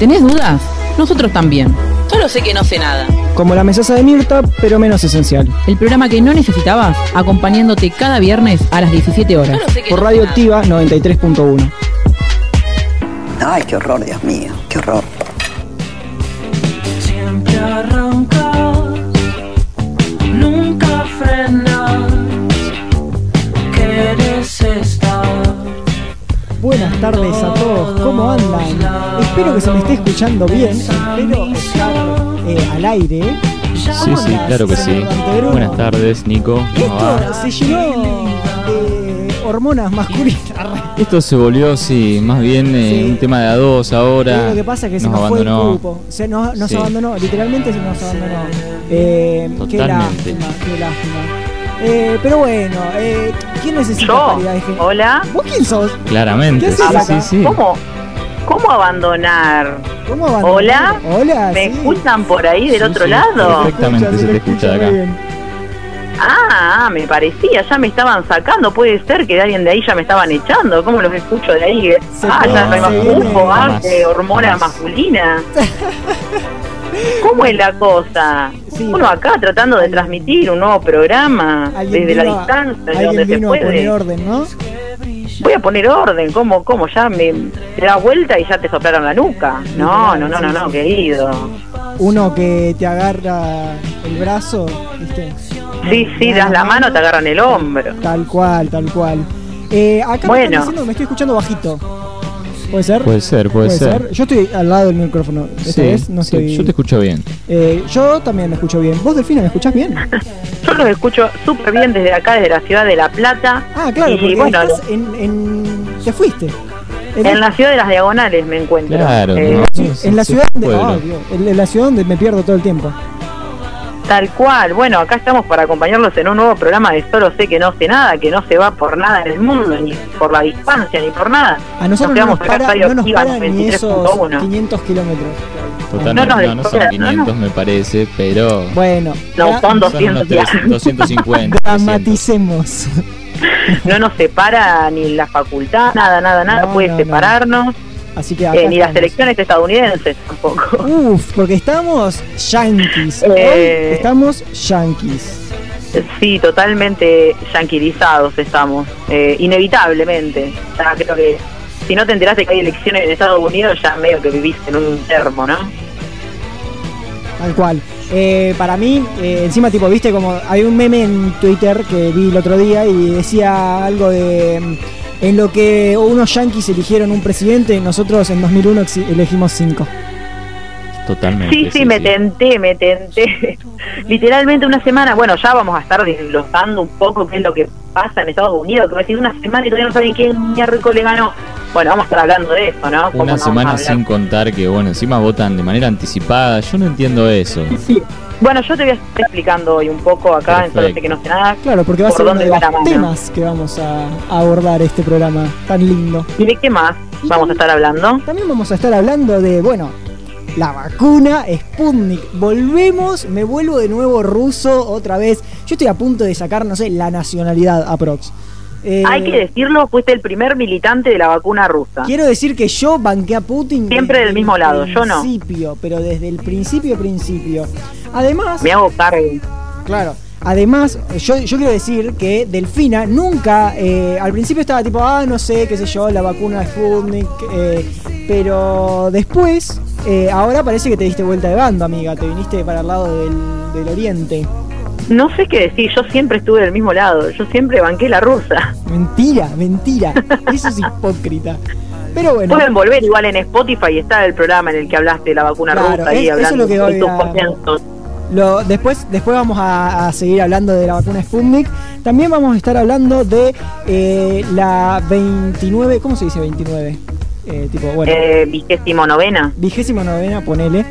¿Tenés dudas? Nosotros también. Solo sé que no sé nada. Como la mesaza de Mirta, pero menos esencial. El programa que no necesitabas, acompañándote cada viernes a las 17 horas. Solo sé que Por no sé Radio nada. Activa 93.1. Ay, qué horror, Dios mío, qué horror. Tardes a todos, ¿cómo andan? Espero que se me esté escuchando bien, espero estar eh, al aire. Sí, ¿Cómo sí, claro que sí. Buenas tardes, Nico. ¿Cómo Esto se llenó de hormonas masculinas. Esto se volvió, sí, más bien eh, Sí. un tema de a dos ahora. Lo que pasa es que se nos nos fue el abandonó. grupo. Se nos, nos Sí. abandonó, literalmente se nos abandonó. Eh, qué Totalmente. lástima, qué lástima. Eh, pero bueno, eh, ¿quién necesita Yo. paridad de género? Hola. ¿Vos quién sos? Claramente, ¿Qué sí, haces sí, acá? sí. ¿Cómo? ¿Cómo abandonar? ¿Cómo abandonar? Hola. Hola, ¿Me sí. escuchan por ahí del Sí, otro sí, lado? Perfectamente se te escucha de muy acá. bien. Ah, me parecía, ya me estaban sacando. Puede ser que de alguien de ahí ya me estaban echando. ¿Cómo los escucho de ahí? Se ah, ya no hay más viene- cupo, Jamás, qué hormona jamás. masculina. ¿Cómo es la cosa? Sí. Uno acá tratando de transmitir un nuevo programa desde la vino distancia, de donde se vino a poner puede. orden, ¿no? Voy a poner orden, ¿cómo? ¿Cómo? Ya me te das vuelta y ya te soplaron la nuca. No, no, no, no, no, querido. Uno que te agarra el brazo, ¿viste? Sí, sí, das la mano, te agarran el hombro. Tal cual, tal cual. Eh, acá me Bueno. están diciendo que me estoy escuchando bajito. ¿Puede ser? Puede ser, puede, ser. Yo estoy al lado del micrófono. Esta Sí, vez no sí, estoy. yo te escucho bien. Eh, yo también me escucho bien. ¿Vos, Delfina, me escuchás bien? Yo los escucho súper bien desde acá, desde la ciudad de La Plata. Ah, claro, Y porque bueno, estás en, en. Te fuiste. En, En la ciudad de las Diagonales me encuentro. Claro, Eh, ¿no? sí, en la ciudad sí, de. pueblo. ah, Dios, en la ciudad donde me pierdo todo el tiempo. Tal cual. Bueno, acá estamos para acompañarlos en un nuevo programa de Solo sé que no sé nada, que no se va por nada en el mundo, ni por la distancia, ni por nada. A nosotros Nos no nos para, no nos para ni esos 93.1. 500 kilómetros. Totalmente, No nos no, no son desespera, 500 me parece, pero Bueno, No, son son 200 unos ya. 300, 250. 300. dramaticemos. No nos separa ni la facultad, nada, nada, nada No, puede no, no. separarnos, Así que acá eh, ni las elecciones estadounidenses tampoco. Uf, porque estamos yankees. Eh. Estamos yankees. Sí, totalmente yanquilizados estamos, eh, inevitablemente. Ya creo que si no te enteraste que hay elecciones en Estados Unidos, ya medio que vivís en un termo, ¿no? Tal cual. Eh, para mí, eh, encima, tipo, viste como hay un meme en Twitter que vi el otro día y decía algo de. En lo que unos yankees eligieron un presidente, nosotros en 2001 exi- elegimos cinco. Totalmente. Sí, sí, me tenté, me tenté. Literalmente una semana, bueno, ya vamos a estar desglosando un poco qué es lo que pasa en Estados Unidos, que va a decir una semana y todavía no saben quién miércoles le ganó. Bueno, vamos a estar hablando de eso, ¿no? ¿Cómo Una semana sin contar que, bueno, encima votan de manera anticipada. Yo no entiendo eso. Bueno, yo te voy a estar explicando hoy un poco acá, en Solo sé Perfecto. que no sé nada. Claro, porque va a ¿Por ser uno de los mano? temas que vamos a, a abordar este programa tan lindo. ¿Y de qué más vamos a estar hablando? También vamos a estar hablando de, bueno, la vacuna Sputnik. Volvemos, me vuelvo de nuevo ruso otra vez. Yo estoy a punto de sacar, no sé, la nacionalidad aprox. Eh, Hay que decirlo, fuiste el primer militante de la vacuna rusa. Quiero decir que yo banqué a Putin Siempre desde del mismo el lado, yo no. principio, pero desde el principio principio. Además, Me hago cargo. Claro. Además, yo, yo quiero decir que Delfina nunca, eh, al principio estaba tipo, ah, no sé, qué sé yo, la vacuna Sputnik, eh, pero después, eh, ahora parece que te diste vuelta de bando, amiga, te viniste para el lado del, del oriente. No sé qué decir, yo siempre estuve del mismo lado, yo siempre banqué la rusa. Mentira, mentira, eso es hipócrita. Pero bueno, Pueden volver igual en Spotify, está el programa en el que hablaste de la vacuna Claro, rusa y es- eso es hablando lo que de voy tus a- comienzos. Lo, después, después vamos a, a seguir hablando de la vacuna Sputnik. También vamos a estar hablando de eh, la 29, ¿cómo se dice 29? Eh, tipo, bueno, Eh, vigésimo novena. vigésima novena, ponele.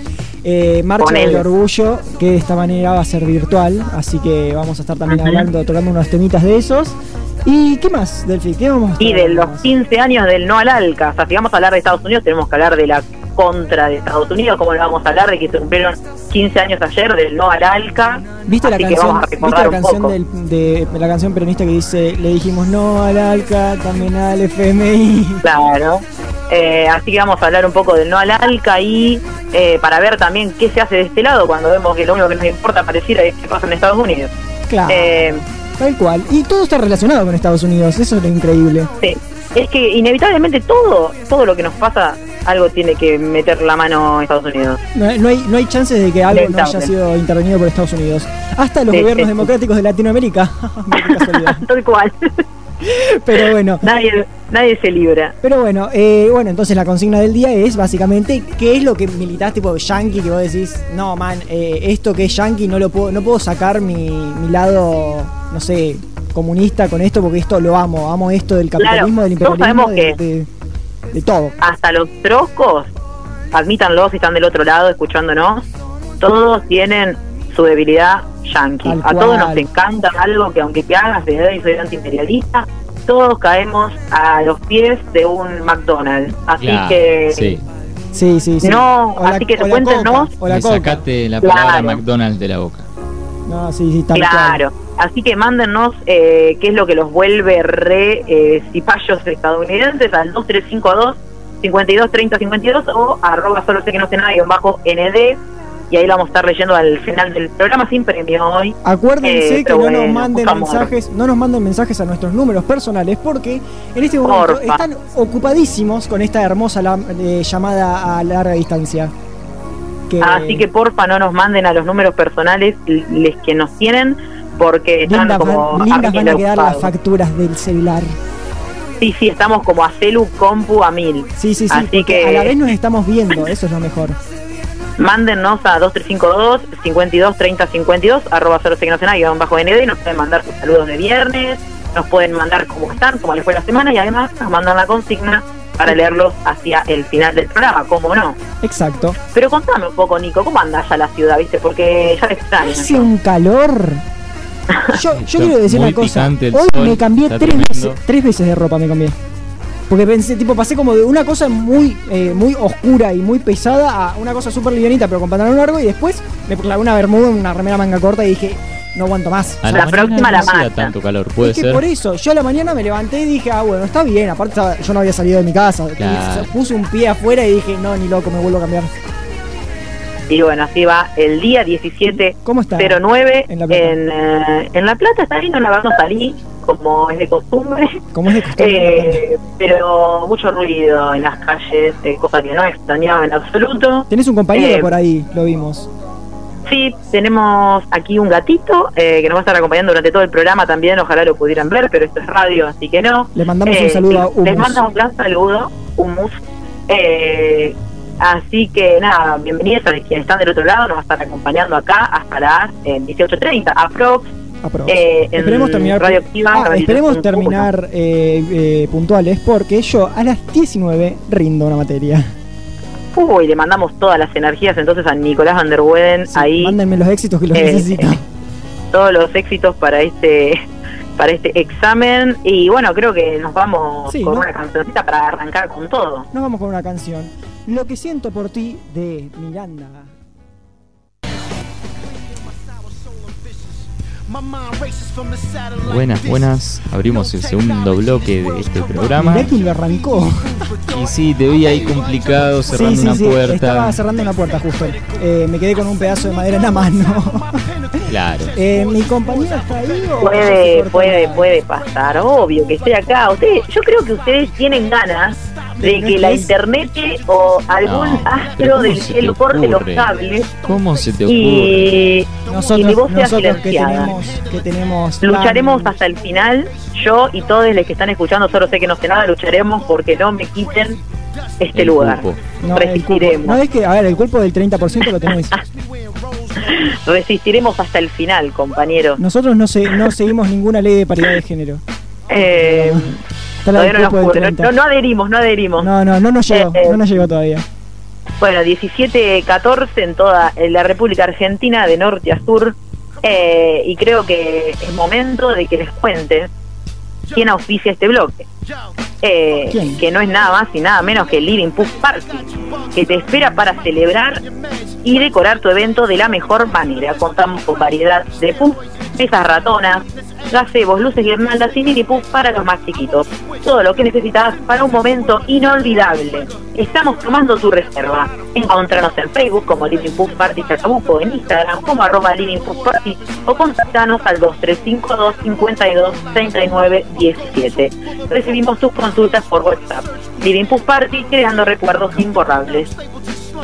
Eh, Marcha del Orgullo, que de esta manera va a ser virtual. Así que vamos a estar también hablando, tocando unos temitas de esos. ¿Y qué más, Delphi? ¿Qué vamos a Y de los más? 15 años del no al ALCA. O sea, si vamos a hablar de Estados Unidos, tenemos que hablar de la contra de Estados Unidos. Como le vamos a hablar de que se cumplieron 15 años ayer del no al ALCA? ¿Viste la canción, ¿viste recordar la un canción poco. del- de, la canción peronista que dice le dijimos no al ALCA, también al FMI? Claro. Eh, así que vamos a hablar un poco del no al alca y eh, para ver también qué se hace de este lado cuando vemos que lo único que nos importa pareciera es qué pasa en Estados Unidos. Claro. Eh, Tal cual. Y todo está relacionado con Estados Unidos, eso es lo increíble. sí. Es que inevitablemente todo, todo lo que nos pasa, algo tiene que meter la mano Estados Unidos. No, no hay, no hay chances de que algo no haya sido intervenido por Estados Unidos. Hasta los Sí, gobiernos sí. democráticos de Latinoamérica. Tal cual. Pero bueno. nadie, nadie se libra. Pero bueno, eh, bueno, entonces la consigna del día es básicamente qué es lo que militás tipo yankee que vos decís, no man, eh, esto que es yankee no lo puedo, no puedo sacar mi, mi lado, no sé, comunista con esto porque esto lo amo, amo esto del capitalismo, del imperialismo, de, que- de- de todo. hasta los troscos, admítanlo si están del otro lado escuchándonos, todos tienen su debilidad yankee. Tal A todos nos encanta algo que aunque te hagas de edad y soy antiimperialista, todos caemos a los pies de un McDonald's. Así Claro, que sí. Sí, sí, sí. No, O la- así que o cuéntenos. coca, O la palabra Claro. McDonald's de la boca. No, sí, sí, cual. Claro, así que mándennos eh, qué es lo que los vuelve re eh, cipayos estadounidenses al 2352 52 30 52 o arroba solo sé que no sé nada guion bajo ND y ahí lo vamos a estar leyendo al final del programa sin premio hoy. Acuérdense Eh, que no nos manden mensajes, no nos manden mensajes a nuestros números personales porque en este momento Porfa. están ocupadísimos con esta hermosa la- eh, llamada a larga distancia. Que Así que porfa no nos manden a los números personales les que nos tienen porque están lindas, como van, lindas van a quedar las facturas del celular. Sí, sí, estamos como a celu compu a mil. Sí, sí, sí, Así que- a la vez nos estamos viendo, eso es lo mejor. Mándennos a 2352 52 30 52 arroba 0 guion bajo ND y nos pueden mandar sus saludos de viernes, nos pueden mandar cómo están, cómo les fue la semana y además nos mandan la consigna para leerlos hacia el final del programa, cómo no. Exacto. Pero contame un poco, Nico, ¿cómo andás a la ciudad, viste? Porque ya te extraño. Hace un calor. Yo, yo quiero decir una cosa. Hoy sol, me cambié tres veces, tres veces de ropa me cambié. Porque pensé, tipo, pasé como de una cosa muy, eh, muy oscura y muy pesada a una cosa súper livianita, pero con pantalón largo, y después me clavé una bermuda, una remera manga corta y dije, no aguanto más. A La próxima no la hacía tanto calor, puede es que ser. por eso, yo a la mañana me levanté y dije, ah, bueno, está bien. Aparte, yo no había salido de mi casa. Claro. Puse un pie afuera y dije, no, ni loco, me vuelvo a cambiar. Y bueno, así va el día 17 ¿Cómo está? 09 En La Plata. en, eh, en La Plata. Está lindo, la verdad no salí, como es de costumbre. Como es de costumbre. Eh, pero mucho ruido en las calles, eh, cosa que no extrañaba en absoluto. Tenés un compañero eh, por ahí, lo vimos. Sí, tenemos aquí un gatito eh, que nos va a estar acompañando durante todo el programa también. Ojalá lo pudieran ver, pero esto es radio, así que no. Le mandamos Eh, un saludo a sí, Les Humus. mando un gran saludo, Humus. Eh, así que nada, bienvenidos a quienes están del otro lado. Nos va a estar acompañando acá hasta las eh, 18.30, aprox. Eh, esperemos terminar, Radio Activa, Ah, esperemos terminar eh, eh, puntuales porque yo a las 19 rindo una materia. Uy, le mandamos todas las energías entonces a Nicolás Van der Weden Sí, ahí. Mándenme los éxitos que los Eh, necesito. todos los éxitos para este para este examen y bueno creo que nos vamos Sí, con ¿no? una cancioncita para arrancar con todo Nos vamos con una canción. Lo que siento por ti de Miranda. Buenas, buenas. Abrimos el segundo bloque de este programa. Mirá quién lo arrancó. Y sí, te vi ahí complicado cerrando sí, sí, una sí. puerta. Estaba cerrando una puerta justo. Eh, me quedé con un pedazo de madera en la mano. Claro. Eh, ¿Mi compañera está ahí o puede puede puede pasar obvio que estoy acá ustedes yo creo que ustedes tienen ganas de ¿No que la internet o algún No, astro ¿cómo del cielo corte los cables ¿Cómo se te ocurre? y, y mi Nosotros, voz sea nosotros que silenciada tenemos, que tenemos Lucharemos tan- hasta el final. Yo y todos los que están escuchando, solo sé que no sé nada, lucharemos porque no me quiten este El lugar. cupo. No. Resistiremos. No es que, a ver, el cuerpo del 30% lo tenés. Resistiremos hasta el final, compañeros. Nosotros no, se, no seguimos ninguna ley de paridad de género. Eh, todavía no, nos no, 30. no adherimos, no adherimos. No, no, no nos llegó, Eh, eh. no nos llegó todavía. Bueno, 17-14 en toda la República Argentina, de norte a sur. Eh, y creo que es momento de que les cuente quién auspicia este bloque. Eh. Que no es nada más y nada menos que Living Puff Party, que te espera para celebrar y decorar tu evento de la mejor manera. Contamos con variedad de puff, mesas ratonas, gazebos, luces, y mini puff para los más chiquitos. Todo lo que necesitas para un momento inolvidable. Estamos tomando tu reserva. Encontranos en Facebook como Living Puff Party Chacabuco, en Instagram como arroba Living Puff Party o contactanos al 2352 52 39 17. Recibimos tus consultas por WhatsApp. Living Puff Party creando recuerdos imborrables.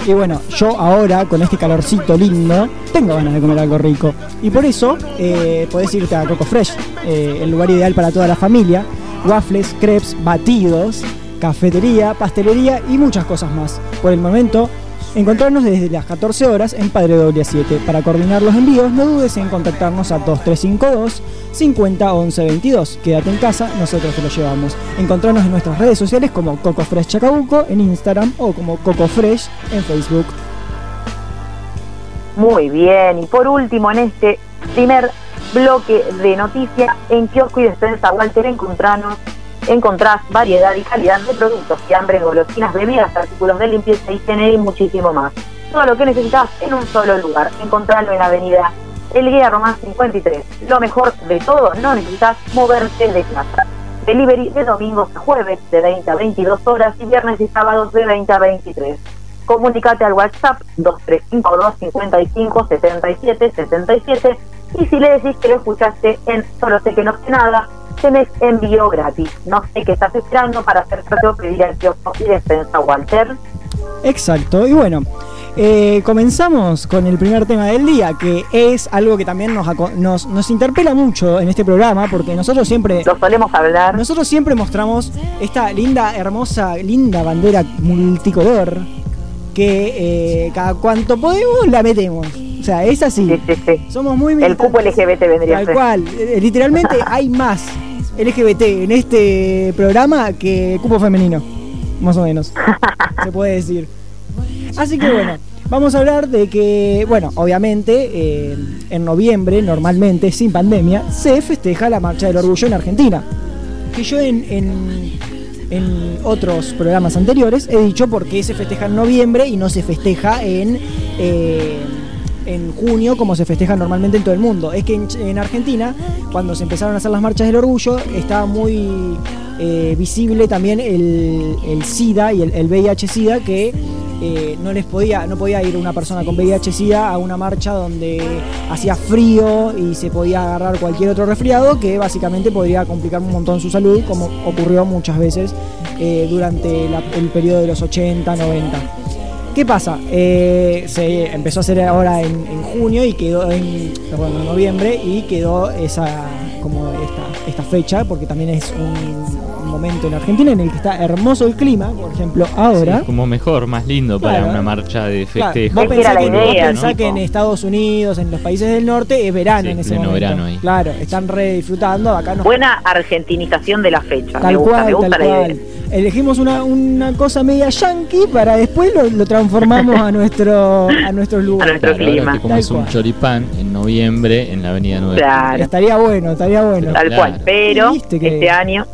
Y bueno, yo ahora, con este calorcito lindo, tengo ganas de comer algo rico. Y por eso eh, podés irte a Coco Fresh, eh, el lugar ideal para toda la familia. Waffles, crepes, batidos, cafetería, pastelería y muchas cosas más. Por el momento, encontrarnos desde las 14 horas en Padre Doble 7. Para coordinar los envíos, no dudes en contactarnos a 2352 50 11 22. Quédate en casa, nosotros te lo llevamos. Encontrarnos en nuestras redes sociales como Coco Fresh Chacabuco en Instagram o como Coco Fresh en Facebook. Muy bien, y por último, en este primer bloque de noticias, en Kiosco y Despensa Walter encontranos, encontrás variedad y calidad de productos, fiambres, golosinas, bebidas, artículos de limpieza, higiene y muchísimo más. Todo lo que necesitas en un solo lugar. Encontrarlo en la avenida El Guía Román 53. Lo mejor de todo, no necesitas moverte de casa. Delivery de domingos a jueves de 20 a 22 horas y viernes y sábados de 20 a 23. Comunicate al WhatsApp 2352 55 77 77 y si le decís que lo escuchaste en Solo sé que no sé nada, tenés envío gratis. No sé qué estás esperando para hacer o pedir al kiosco y despensa Walter. Exacto, y bueno, eh, comenzamos con el primer tema del día, que es algo que también nos, nos, nos interpela mucho en este programa, porque nosotros siempre... Lo solemos hablar. Nosotros siempre mostramos esta linda, hermosa, linda bandera multicolor que eh, cada cuanto podemos la metemos. O sea, es así. Sí, sí, sí. Somos muy El cupo LGBT vendría a Tal ser. cual. Eh, Literalmente hay más LGBT en este programa que cupo femenino. Más o menos. se puede decir. Así que bueno, vamos a hablar de que, bueno, obviamente eh, en noviembre, normalmente, sin pandemia, se festeja la Marcha del Orgullo en Argentina. Que yo en, en, en otros programas anteriores he dicho por qué se festeja en noviembre y no se festeja en... eh, en junio como se festeja normalmente en todo el mundo. Es que en, en Argentina, cuando se empezaron a hacer las marchas del orgullo, estaba muy eh, visible también el, SIDA y el, VIH-SIDA que eh, no les podía, no podía ir una persona con VIH-SIDA a una marcha donde hacía frío y se podía agarrar cualquier otro resfriado que básicamente podría complicar un montón su salud, como ocurrió muchas veces eh, durante el periodo de los 80, 90. ¿Qué pasa? Eh, se empezó a hacer ahora en, en junio y quedó en, perdón, en noviembre y quedó esa como esta, esta fecha porque también es un momento en Argentina en el que está hermoso el clima, por ejemplo, ahora. Sí, como mejor, más lindo para Claro. una marcha de Claro, festejo. vos Es que pensás, era que, la vos pensás ¿no? que en Estados Unidos, en los países del norte, es verano Sí, en ese pleno momento. verano ahí. Claro, están re disfrutando. Acá nos Buena argentinización de la fecha. Tal me gusta, cual, me gusta tal la cual. idea. Elegimos una, una cosa media yankee para después lo, lo transformamos a nuestro a nuestros lugares. nuestro Claro, ahora clima. comes Tal un choripán en noviembre en la avenida 9. Claro. Estaría bueno, estaría bueno. Tal Claro. cual. Pero este año,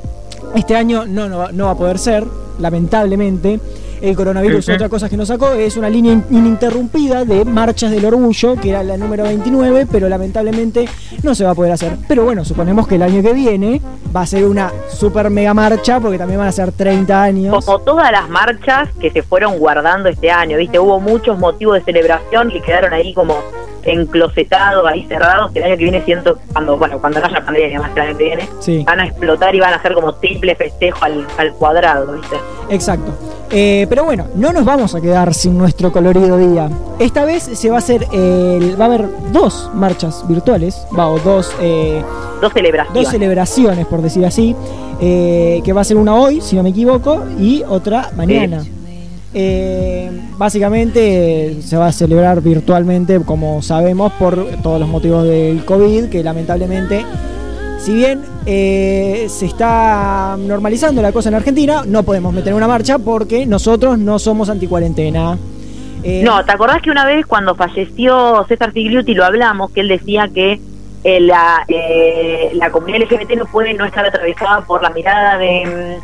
Este año no, no, va- no va a poder ser, lamentablemente. El coronavirus, otra cosa que nos sacó, es una línea in- ininterrumpida de marchas del orgullo, que era la número 29, pero lamentablemente no se va a poder hacer. Pero bueno, suponemos que el año que viene va a ser una super mega marcha, porque también van a ser 30 años. como todas las marchas que se fueron guardando este año, ¿viste? Hubo muchos motivos de celebración que quedaron ahí como enclosetados, ahí cerrados, que el año que viene siento, cuando, bueno, cuando no haya pandemia, más el año que viene, Sí. van a explotar y van a hacer como triple festejo al, al cuadrado, ¿viste? Exacto. Eh, pero bueno, no nos vamos a quedar sin nuestro colorido día. Esta vez se va a hacer, el, va a haber dos marchas virtuales, va, o dos, eh, Dos celebraciones. dos celebraciones, por decir así, eh, que va a ser una hoy, si no me equivoco, y otra mañana. Eh, básicamente se va a celebrar virtualmente, como sabemos, por todos los motivos del COVID, que lamentablemente, si bien eh, se está normalizando la cosa en Argentina, no podemos meter una marcha porque nosotros no somos anticuarentena. Eh, No, ¿te acordás que una vez cuando falleció César Figliuti lo hablamos, que él decía que eh, la, eh, la comunidad LGBT no puede no estar atravesada por la mirada de,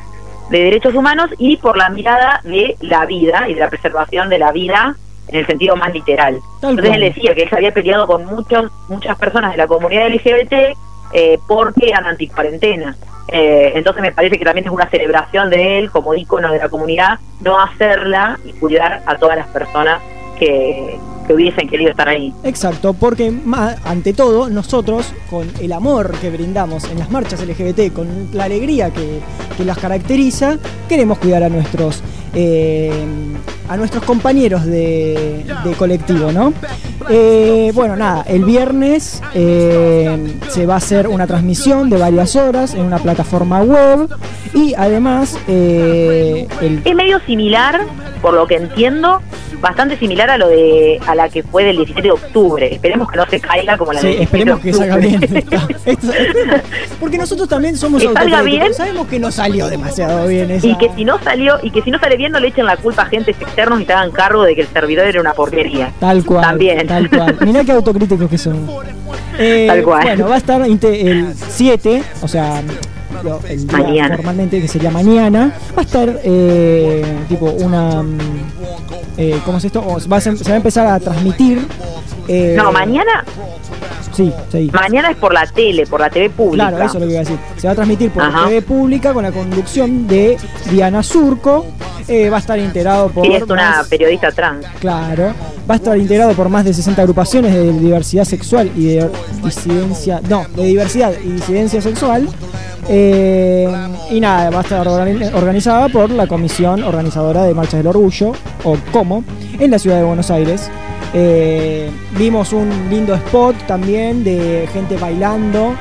de derechos humanos y por la mirada de la vida y de la preservación de la vida en el sentido más literal. Tal Entonces él decía que él se había peleado con muchos, muchas personas de la comunidad LGBT eh, porque eran anticuarentena. Eh, entonces me parece que también es una celebración de él como ícono de la comunidad, no hacerla y cuidar a todas las personas que, que hubiesen querido estar ahí. Exacto, porque ma- ante todo nosotros, con el amor que brindamos en las marchas LGBT, con la alegría que, que las caracteriza, queremos cuidar a nuestros eh, a nuestros compañeros de, de colectivo, ¿no? Eh, bueno, nada, el viernes eh, se va a hacer una transmisión de varias horas en una plataforma web y además el Es medio similar, por lo que entiendo, bastante similar a lo de a la que fue del 17 de octubre. Esperemos que no se caiga como la Sí, del 17 de esperemos que salga bien. porque nosotros también somos Que salga bien. Sabemos que no salió demasiado bien esa. Y que si no salió, y que si no sale bien no le echen la culpa a agentes externos y se hagan cargo de que el servidor era una porquería. Tal cual. También. Tal cual. Mirá qué autocríticos que son. Eh, Tal cual. Bueno, va a estar el 7, o sea, lo- el día Mañana. formalmente que sería mañana. Va a estar eh, tipo una. mm, eh, ¿Cómo es esto? O va a se va a empezar a transmitir. eh, No, mañana, Sí, sí. mañana es por la tele, por la TV pública. Claro, eso es lo que iba a decir. Se va a transmitir por Ajá. TV pública con la conducción de Diana Surco. Eh, va a estar integrado por. Sí, es una más- periodista trans. Claro. Va a estar integrado por más de 60 agrupaciones de diversidad sexual y de disidencia. No, de diversidad y disidencia sexual. Eh, y nada, va a estar organi- organizada por la Comisión Organizadora de Marchas del Orgullo, o COMO, en la ciudad de Buenos Aires. Eh, vimos un lindo spot también de gente bailando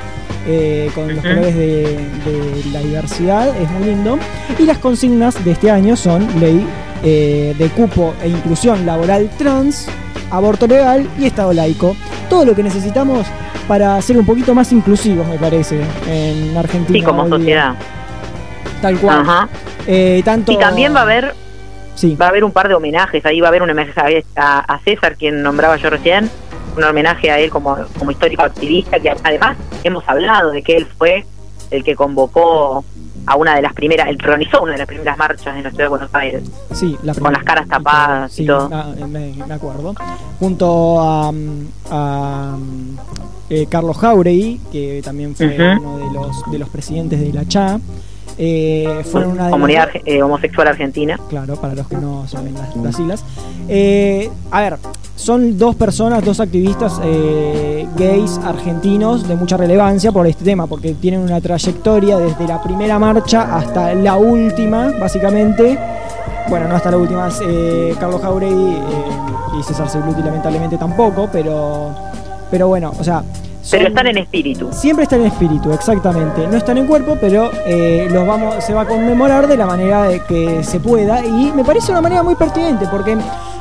eh, con los colores de, de la diversidad, es muy lindo. Y las consignas de este año son ley eh, de cupo e inclusión laboral trans, aborto legal y Estado laico. Todo lo que necesitamos para ser un poquito más inclusivos, me parece, en Argentina. Sí, como hoy día. sociedad. Tal cual. Ajá. Eh, tanto... Y también va a haber Sí, va a haber un par de homenajes, ahí va a haber un homenaje a, a César, quien nombraba yo recién, un homenaje a él como, como histórico activista, que además hemos hablado de que él fue el que convocó a una de las primeras, el que organizó una de las primeras marchas en la ciudad de Buenos Aires. sí, la con las caras tapadas y todo. ah, me, me acuerdo. Junto a, a, eh, Carlos Jauregui, que también fue uno de los, de los presidentes de la CHA. Eh, fueron una de las- Comunidad eh, homosexual argentina. Claro, para los que no saben las, las siglas. Eh, a ver, son dos personas, dos activistas eh, gays argentinos de mucha relevancia por este tema, porque tienen una trayectoria desde la primera marcha hasta la última, básicamente. Bueno, no hasta la última, eh, Carlos Jauregui eh, y César Sebluti lamentablemente tampoco, pero, pero bueno, o sea... Pero están en espíritu. Siempre están en espíritu, exactamente. No están en cuerpo, pero eh, los vamos, se va a conmemorar de la manera de que se pueda. Y me parece una manera muy pertinente, porque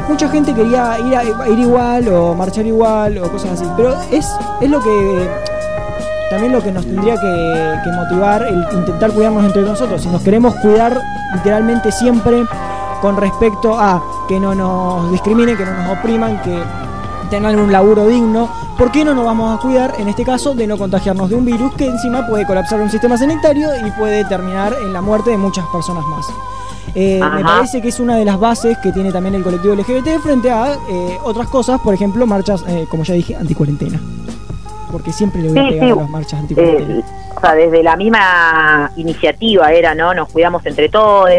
mucha gente quería ir, a, ir igual o marchar igual o cosas así. Pero es, es lo que también lo que nos tendría que, que motivar el intentar cuidarnos entre nosotros. Si nos queremos cuidar literalmente siempre con respecto a que no nos discriminen, que no nos opriman, que tengan un laburo digno, ¿por qué no nos vamos a cuidar, en este caso, de no contagiarnos de un virus que encima puede colapsar un sistema sanitario y puede terminar en la muerte de muchas personas más? Eh, me parece que es una de las bases que tiene también el colectivo LGBT frente a eh, otras cosas, por ejemplo, marchas, eh, como ya dije, anticuarentena. Porque siempre le voy a pegar sí. a las marchas anticuarentena. Eh, o sea, desde la misma iniciativa era, ¿no? Nos cuidamos entre todos,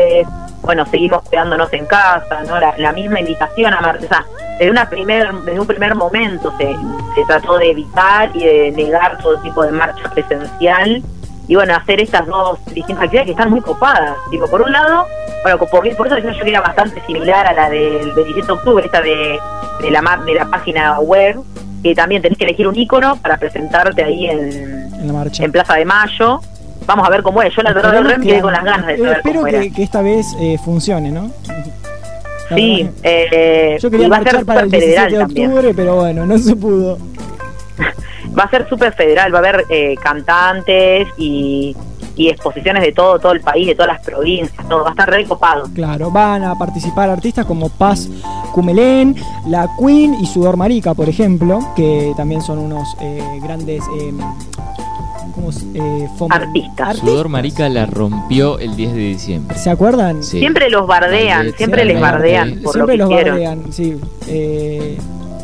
bueno, seguimos cuidándonos en casa, ¿no? La, la misma invitación a marchar. O sea, desde, una primer, desde un primer momento se, se trató de evitar y de negar todo tipo de marcha presencial. Y bueno, hacer estas dos distintas actividades que están muy copadas. Tipo, por un lado, bueno, por, por eso yo que era bastante similar a la del 27 de octubre, esta de, de, la, de la página web, que también tenés que elegir un icono para presentarte ahí en, en la marcha. en Plaza de Mayo. Vamos a ver cómo es. Yo la verdad Esperemos re me que- quedé con las ganas de eh, saber Espero cómo era. que, que esta vez eh, funcione, ¿no? La Sí, eh, Yo quería y va a ser para el súper 17 federal de también. octubre, pero bueno, no se pudo. Va a ser súper federal, va a haber eh, cantantes y, y exposiciones de todo, todo el país, de todas las provincias, todo. Va a estar re copado. Claro, van a participar artistas como Paz Cumelén, La Queen y Sudor Marica, por ejemplo, que también son unos eh, grandes eh, ¿cómo se- eh, Artistas. Sudor Marica la rompió el 10 de diciembre. ¿Se acuerdan? Sí. Siempre los bardean, siempre les bardean por Siempre lo los que hicieron. bardean, sí. Eh,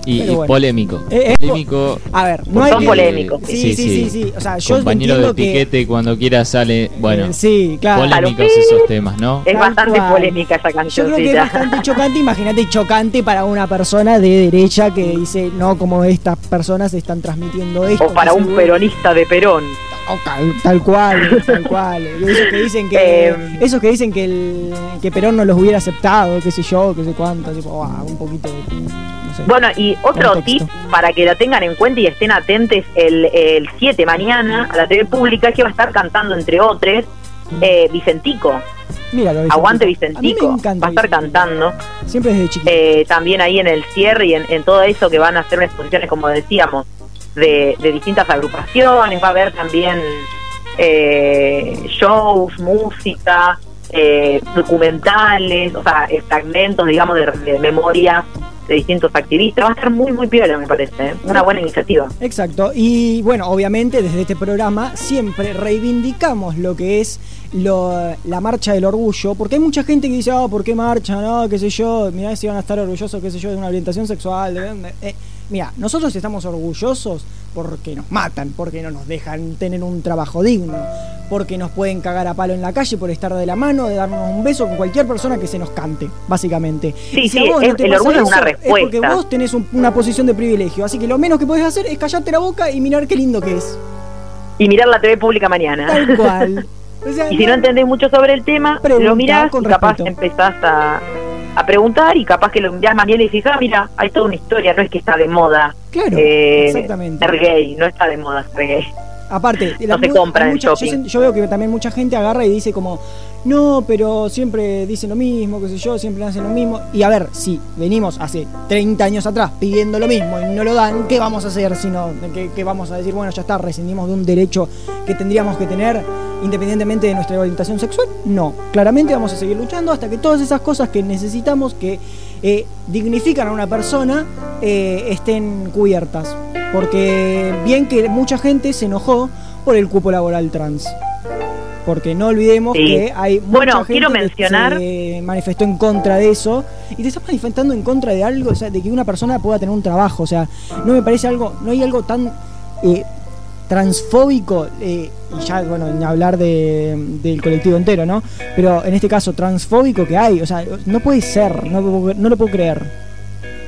Y, bueno. polémico. Eh, polémico. A ver, no hay Son que- polémicos. Sí, sí, sí, sí. O sea, yo Compañero de entiendo que- piquete cuando quiera sale. Bueno, Eh, sí, claro. polémicos esos temas, ¿no? Es bastante cual. polémica esa Yo creo que es bastante chocante, imagínate chocante para una persona de derecha que dice, no, como estas personas están transmitiendo esto. O para un peronista de Perón. o tal, tal cual, tal cual. Esos que dicen que, Eh, esos que, dicen que, el, que Perón no los hubiera aceptado, qué sé yo, qué sé cuánto, tipo, un poquito de... Bueno, y otro Contexto. tip para que lo tengan en cuenta y estén atentos el, el 7 mañana a la TV pública es que va a estar cantando, entre otros, eh, Vicentico. Mira, Aguante Vicentico. encanta Va a estar Vicentico. cantando. Siempre desde chiquito. eh, también ahí en el cierre y en, en todo eso que van a hacer exposiciones, como decíamos, de, de distintas agrupaciones. Va a haber también eh, shows, música, eh, documentales, o sea, fragmentos, digamos, de, de memorias de distintos activistas. Va a estar muy, muy piola, me parece. ¿eh? Una buena iniciativa. Exacto, y bueno, obviamente desde este programa siempre reivindicamos lo que es lo- la marcha del orgullo, porque hay mucha gente que dice, ah, ¿por qué marcha? No, qué sé yo, mirá si van a estar orgullosos, qué sé yo, de una orientación sexual. de- eh, mira, nosotros estamos orgullosos porque nos matan, porque no nos dejan tener un trabajo digno, porque nos pueden cagar a palo en la calle por estar de la mano, de darnos un beso con cualquier persona que se nos cante, básicamente. Sí, Y si a sí, vos es- te el orgullo es una eso, porque respuesta. vos tenés un- una posición de privilegio, así que lo menos que podés hacer es callarte la boca y mirar qué lindo que es. Y mirar la TV pública mañana. Tal cual. O sea, Y si no entendés mucho sobre el tema, lo mirás con y capaz empezás a, a preguntar y capaz que lo mirás más bien y decís, ah, mira, hay toda una historia, no es que está de moda. Claro, eh, exactamente. Ser gay, no está de moda ser gay. Aparte, No se compra el mucha- yo, yo veo que también mucha gente agarra y dice como, no, pero siempre dicen lo mismo, qué sé yo, siempre hacen lo mismo. Y a ver, si venimos hace 30 años atrás pidiendo lo mismo y no lo dan, ¿qué vamos a hacer? Sino que, que vamos a decir, bueno, ya está, rescindimos de un derecho que tendríamos que tener independientemente de nuestra orientación sexual. No, claramente vamos a seguir luchando hasta que todas esas cosas que necesitamos que eh, dignifican a una persona eh, estén cubiertas. Porque bien que mucha gente se enojó por el cupo laboral trans. Porque no olvidemos Sí. que hay mucha Bueno, gente quiero que mencionar- se manifestó en contra de eso y te estás manifestando en contra de algo, o sea, de que una persona pueda tener un trabajo, o sea, no me parece algo, no hay algo tan eh, transfóbico eh, y ya, bueno, en hablar de, del colectivo entero, ¿no? Pero en este caso transfóbico que hay, o sea, no puede ser, no, no lo puedo creer.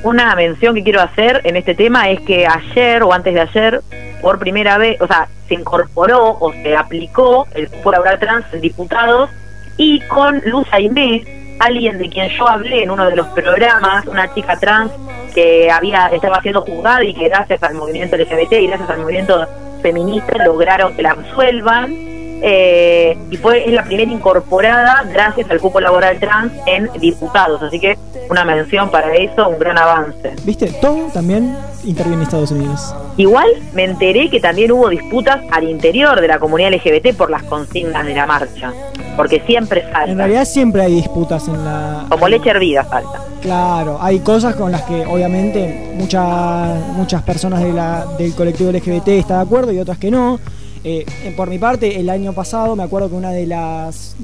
Una mención que quiero hacer en este tema es que ayer o antes de ayer, por primera vez, o sea, se incorporó o se aplicó el cupo laboral trans en diputados y con Luz Aimé, alguien de quien yo hablé en uno de los programas, una chica trans que había estaba siendo juzgada y que gracias al movimiento LGBT y gracias al movimiento feminista lograron que la absuelvan eh, y fue es la primera incorporada gracias al cupo laboral trans en diputados así que una mención para eso un gran avance ¿Viste? Todo también interviene Estados Unidos. igual me enteré que también hubo disputas al interior de la comunidad LGBT por las consignas de la marcha porque siempre En falta realidad siempre hay disputas en la... como leche hervida falta Claro, hay cosas con las que obviamente muchas muchas personas de la, del colectivo LGBT está de acuerdo y otras que no. Eh, por mi parte, el año pasado me acuerdo que una de las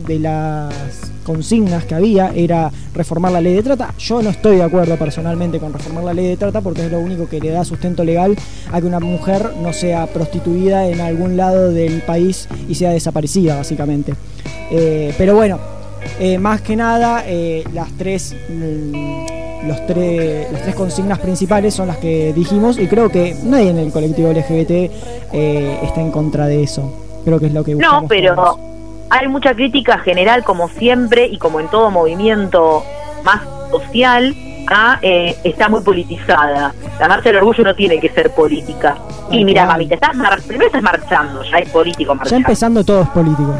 consignas que había era reformar la ley de trata. Yo no estoy de acuerdo personalmente con reformar la ley de trata porque es lo único que le da sustento legal a que una mujer no sea prostituida en algún lado del país y sea desaparecida, básicamente. Eh, pero bueno, eh, más que nada, eh, las tres mm, los tres las tres consignas principales son las que dijimos y creo que nadie en el colectivo LGBT eh, está en contra de eso. Creo que es lo que No, buscamos pero todos. hay mucha crítica general, como siempre, y como en todo movimiento más social, a, eh, está muy politizada. La marcha del orgullo no tiene que ser política. Y mira, cual. mamita, estás mar- primero estás marchando, ya es político ya marchar. empezando todo es político.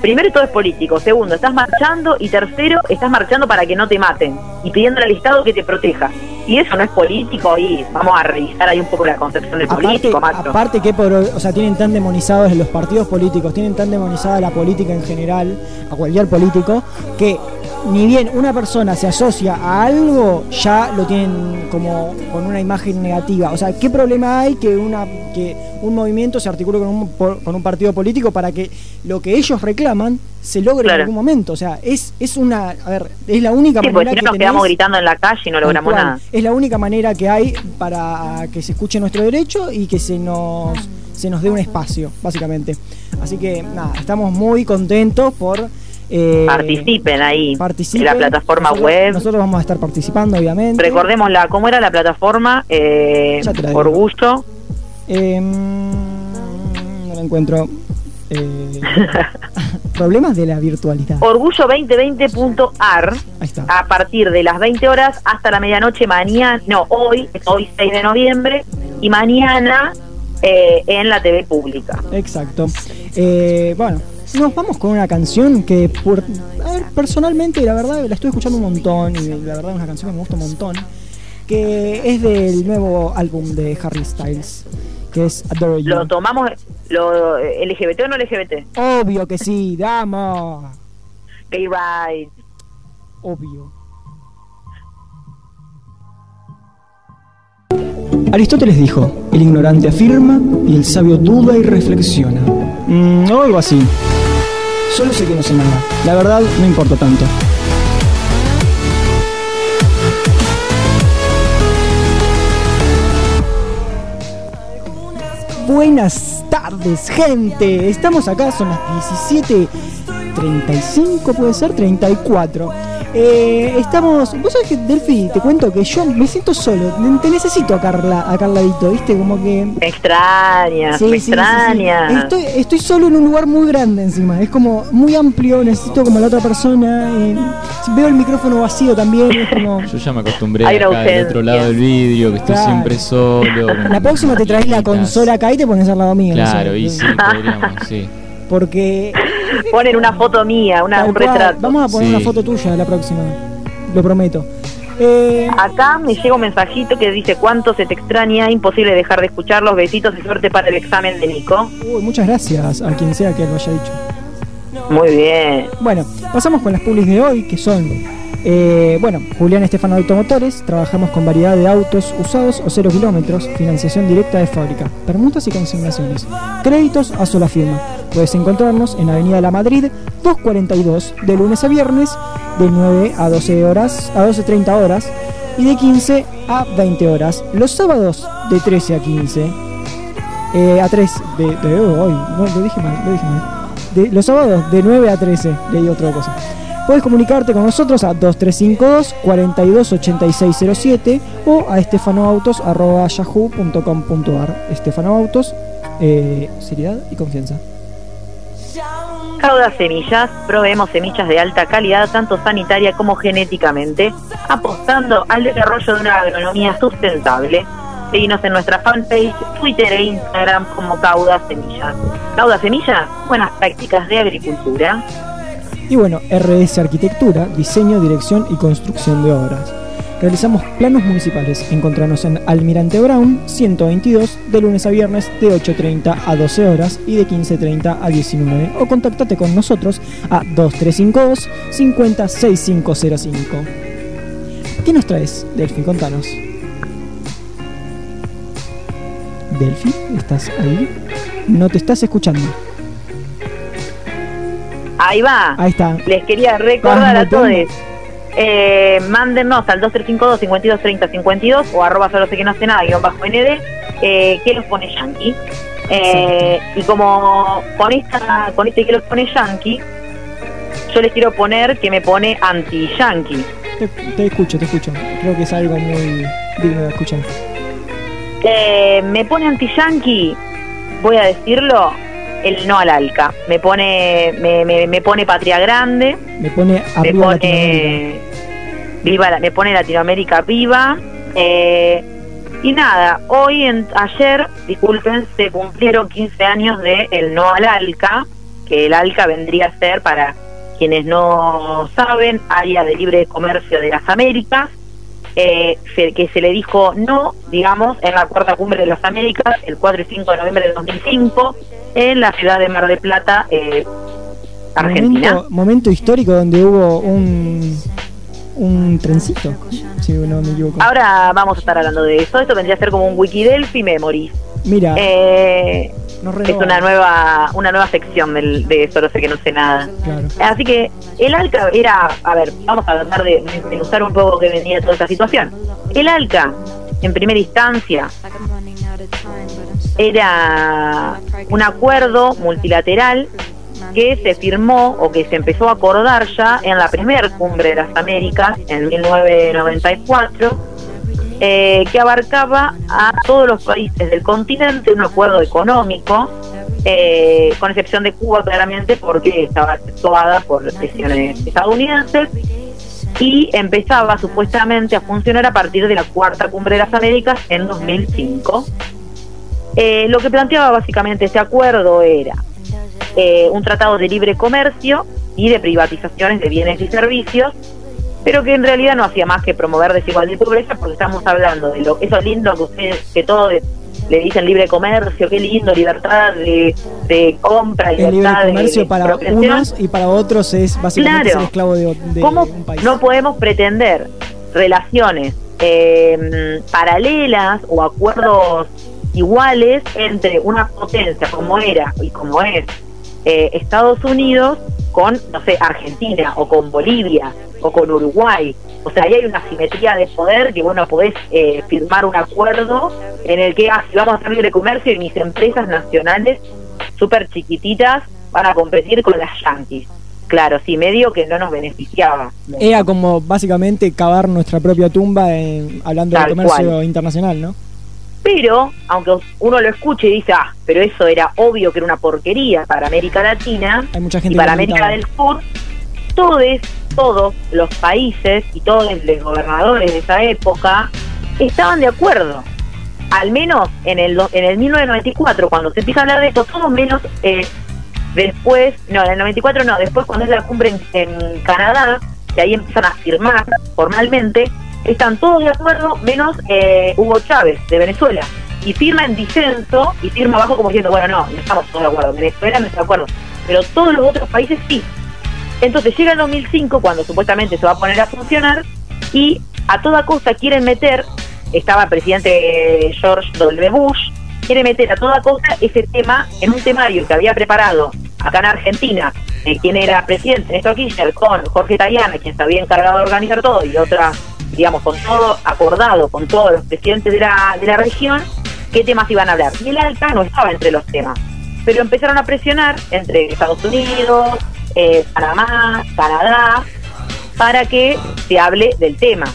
Primero todo es político, segundo, estás marchando y tercero, estás marchando para que no te maten y pidiendo al Estado que te proteja. Y eso no es político y vamos a revisar ahí un poco la concepción de Aparte, político, aparte que por, o sea, tienen tan demonizados los partidos políticos, tienen tan demonizada la política en general, a cualquier político, que ni bien una persona se asocia a algo, ya lo tienen como con una imagen negativa. O sea, ¿qué problema hay que una que un movimiento se articule con un, con un partido político para que lo que ellos reclaman se logre Claro. en algún momento? O sea, es, es una, a ver, es la única Sí, porque manera si no que nos tenés- quedamos gritando en la calle y no logramos cual. nada. Es la única manera que hay para que se escuche nuestro derecho y que se nos, se nos dé un espacio, básicamente. Así que nada, estamos muy contentos por... eh, Participen ahí participen. en la plataforma Nosotros- web. Nosotros vamos a estar participando, obviamente. Recordémosla, ¿cómo era la plataforma? Eh, la. Orgullo. Eh, no lo encuentro. Eh, problemas de la virtualidad. Orgullo2020.ar Ahí está. a partir de las 20 horas hasta la medianoche mañana, no, hoy, hoy 6 de noviembre, y mañana eh, en la TV pública. Exacto. Eh, bueno, nos vamos con una canción que, por, a ver, personalmente, la verdad, la estoy escuchando un montón y la verdad es una canción que me gusta un montón. Que es del nuevo álbum de Harry Styles, que es. ¿Lo tomamos lo eh, LGBT o no LGBT? Obvio que sí, dama. Gay Rights. Obvio. Aristóteles dijo, el ignorante afirma y el sabio duda y reflexiona. Mm, o algo así. Solo sé que no sé nada. La verdad no importa tanto. Buenas tardes, gente. Estamos acá, son las 17.35, puede ser 34. Eh, estamos. Vos sabés que, Delphi, te cuento que yo me siento solo. Te necesito a Carla, a Carladito, ¿viste? Como que. Me extrañas, Sí, me sí, sí, sí. extrañas. Estoy, estoy solo en un lugar muy grande encima. Es como muy amplio, necesito como la otra persona. eh, veo el micrófono vacío también. Es como. Yo ya me acostumbré una acá del otro lado del vidrio, que estoy Claro. siempre solo. La próxima te traes la consola acá y te pones al lado mío. no Claro, sé. y sí, podríamos, sí. Porque. Ponen una foto mía, una, un cual, retrato. Vamos a poner Sí. una foto tuya la próxima. Lo prometo. Eh, Acá me llega un mensajito que dice cuánto se te extraña, imposible dejar de escuchar los besitos y suerte para el examen de Nico. uy, muchas gracias a quien sea que lo haya dicho. Muy bien. Bueno, pasamos con las publis de hoy, que son, eh, bueno, Julián Estefano Automotores, trabajamos con variedad de autos usados o cero kilómetros, financiación directa de fábrica, permutas y consignaciones, créditos a sola firma. Puedes encontrarnos en Avenida La Madrid 242, de lunes a viernes, de 9 a 12 horas, a 12.30 horas, y de 15 a 20 horas. Los sábados de 13 a 15, eh, a 3, de, de hoy, no, lo dije mal, lo dije mal. De- los sábados de 9 a 13, leí otra cosa. Puedes comunicarte con nosotros a 2352 428607 o a estefanoautos.yahoo.com.ar. Estefanoautos, eh, seriedad y confianza. Cauda Semillas, proveemos semillas de alta calidad, tanto sanitaria como genéticamente, apostando al desarrollo de una agronomía sustentable. Seguinos en nuestra fanpage, Twitter e Instagram como Cauda Semillas. Cauda Semillas, buenas prácticas de agricultura. Y bueno, RS Arquitectura, diseño, dirección y construcción de obras. Realizamos planos municipales. Encontranos en Almirante Brown 122 de lunes a viernes de 8.30 a 12 horas y de 15.30 a 19. O contáctate con nosotros a 2352 506505. ¿Qué nos traes, Delphi? Contanos. Delphi, ¿estás ahí? No te estás escuchando. Ahí va. Ahí está. Les quería recordar a todos, eh, mándennos al 2352 52 30 52 o arroba solo sé que no sé nada, guion bajo ND, eh, que los pone Yankee. Eh, y como con esta con este que los pone Yankee, yo les quiero poner que me pone anti-Yankee. Te, te escucho, te escucho. Creo que es algo muy digno de escuchar. Eh, me pone anti-Yankee, voy a decirlo, el no al ALCA. Me pone, me, me, me pone Patria Grande. Me pone me arriba pone viva la- me pone Latinoamérica viva eh, y nada hoy en ayer disculpen se cumplieron 15 años de el no al ALCA que el ALCA vendría a ser para quienes no saben área de libre comercio de las Américas eh, se- que se le dijo no digamos en la cuarta cumbre de las Américas el 4 y 5 de noviembre de 2005 en la ciudad de Mar del Plata eh, Argentina. Momento, momento histórico donde hubo un, un trencito, si no me equivoco. Ahora vamos a estar hablando de eso. Esto vendría a ser como un Wikidelphi Memories. Mira, Eh, es una nueva una nueva sección del- de eso, no sé que no sé nada. Claro. Así que el ALCA era, a ver, vamos a tratar de desmenuzar un poco que venía toda esta situación. El ALCA, en primera instancia, era un acuerdo multilateral que se firmó o que se empezó a acordar ya en la primera cumbre de las Américas en 1994, eh, que abarcaba a todos los países del continente, un acuerdo económico, eh, con excepción de Cuba claramente porque estaba actuada por presiones estadounidenses y empezaba supuestamente a funcionar a partir de la cuarta cumbre de las Américas en 2005. Eh, lo que planteaba básicamente este acuerdo era eh, un tratado de libre comercio y de privatizaciones de bienes y servicios, pero que en realidad no hacía más que promover desigualdad y pobreza, porque estamos hablando de lo eso lindo que ustedes, que todo de- le dicen libre comercio, qué lindo, libertad de, de compra, El libre libertad de- comercio de para unos y para otros es básicamente Claro. ser esclavo de, de ¿Cómo un país. no podemos pretender relaciones eh, paralelas o acuerdos iguales entre una potencia como era y como es eh, Estados Unidos con, no sé, Argentina o con Bolivia o con Uruguay? O sea, ahí hay una simetría de poder que, bueno, podés eh, firmar un acuerdo en el que, ah, si vamos a hacer libre comercio y mis empresas nacionales súper chiquititas van a competir con las yanquis. Claro, sí, medio que no nos beneficiaba. Era como básicamente cavar nuestra propia tumba en- hablando Tal de comercio cual. internacional, ¿no? Pero, aunque uno lo escuche y dice, ah, pero eso era obvio que era una porquería para América Latina Hay mucha y para América del Sur, todos, todos los países y todos los gobernadores de esa época estaban de acuerdo. Al menos en el, en el 1994, cuando se empieza a hablar de esto, todos menos eh, después, no, en el 94 no, después cuando es la cumbre en, en Canadá, que ahí empiezan a firmar formalmente, están todos de acuerdo, menos eh, Hugo Chávez, de Venezuela. Y firma en disenso y firma abajo como diciendo, bueno, no, no estamos todos de acuerdo, Venezuela no está de acuerdo, pero todos los otros países sí. Entonces llega el 2005, cuando supuestamente se va a poner a funcionar, y a toda costa quieren meter, estaba el presidente George W. Bush, quiere meter a toda costa ese tema en un temario que había preparado acá en Argentina, eh, quien era presidente, Néstor Kirchner, con Jorge Tayana, quien se había encargado de organizar todo, y otra, digamos, con todo acordado con todos los presidentes de la, de la región, qué temas iban a hablar. Y el ALCA no estaba entre los temas, pero empezaron a presionar entre Estados Unidos, eh, Panamá, Canadá, para que se hable del tema.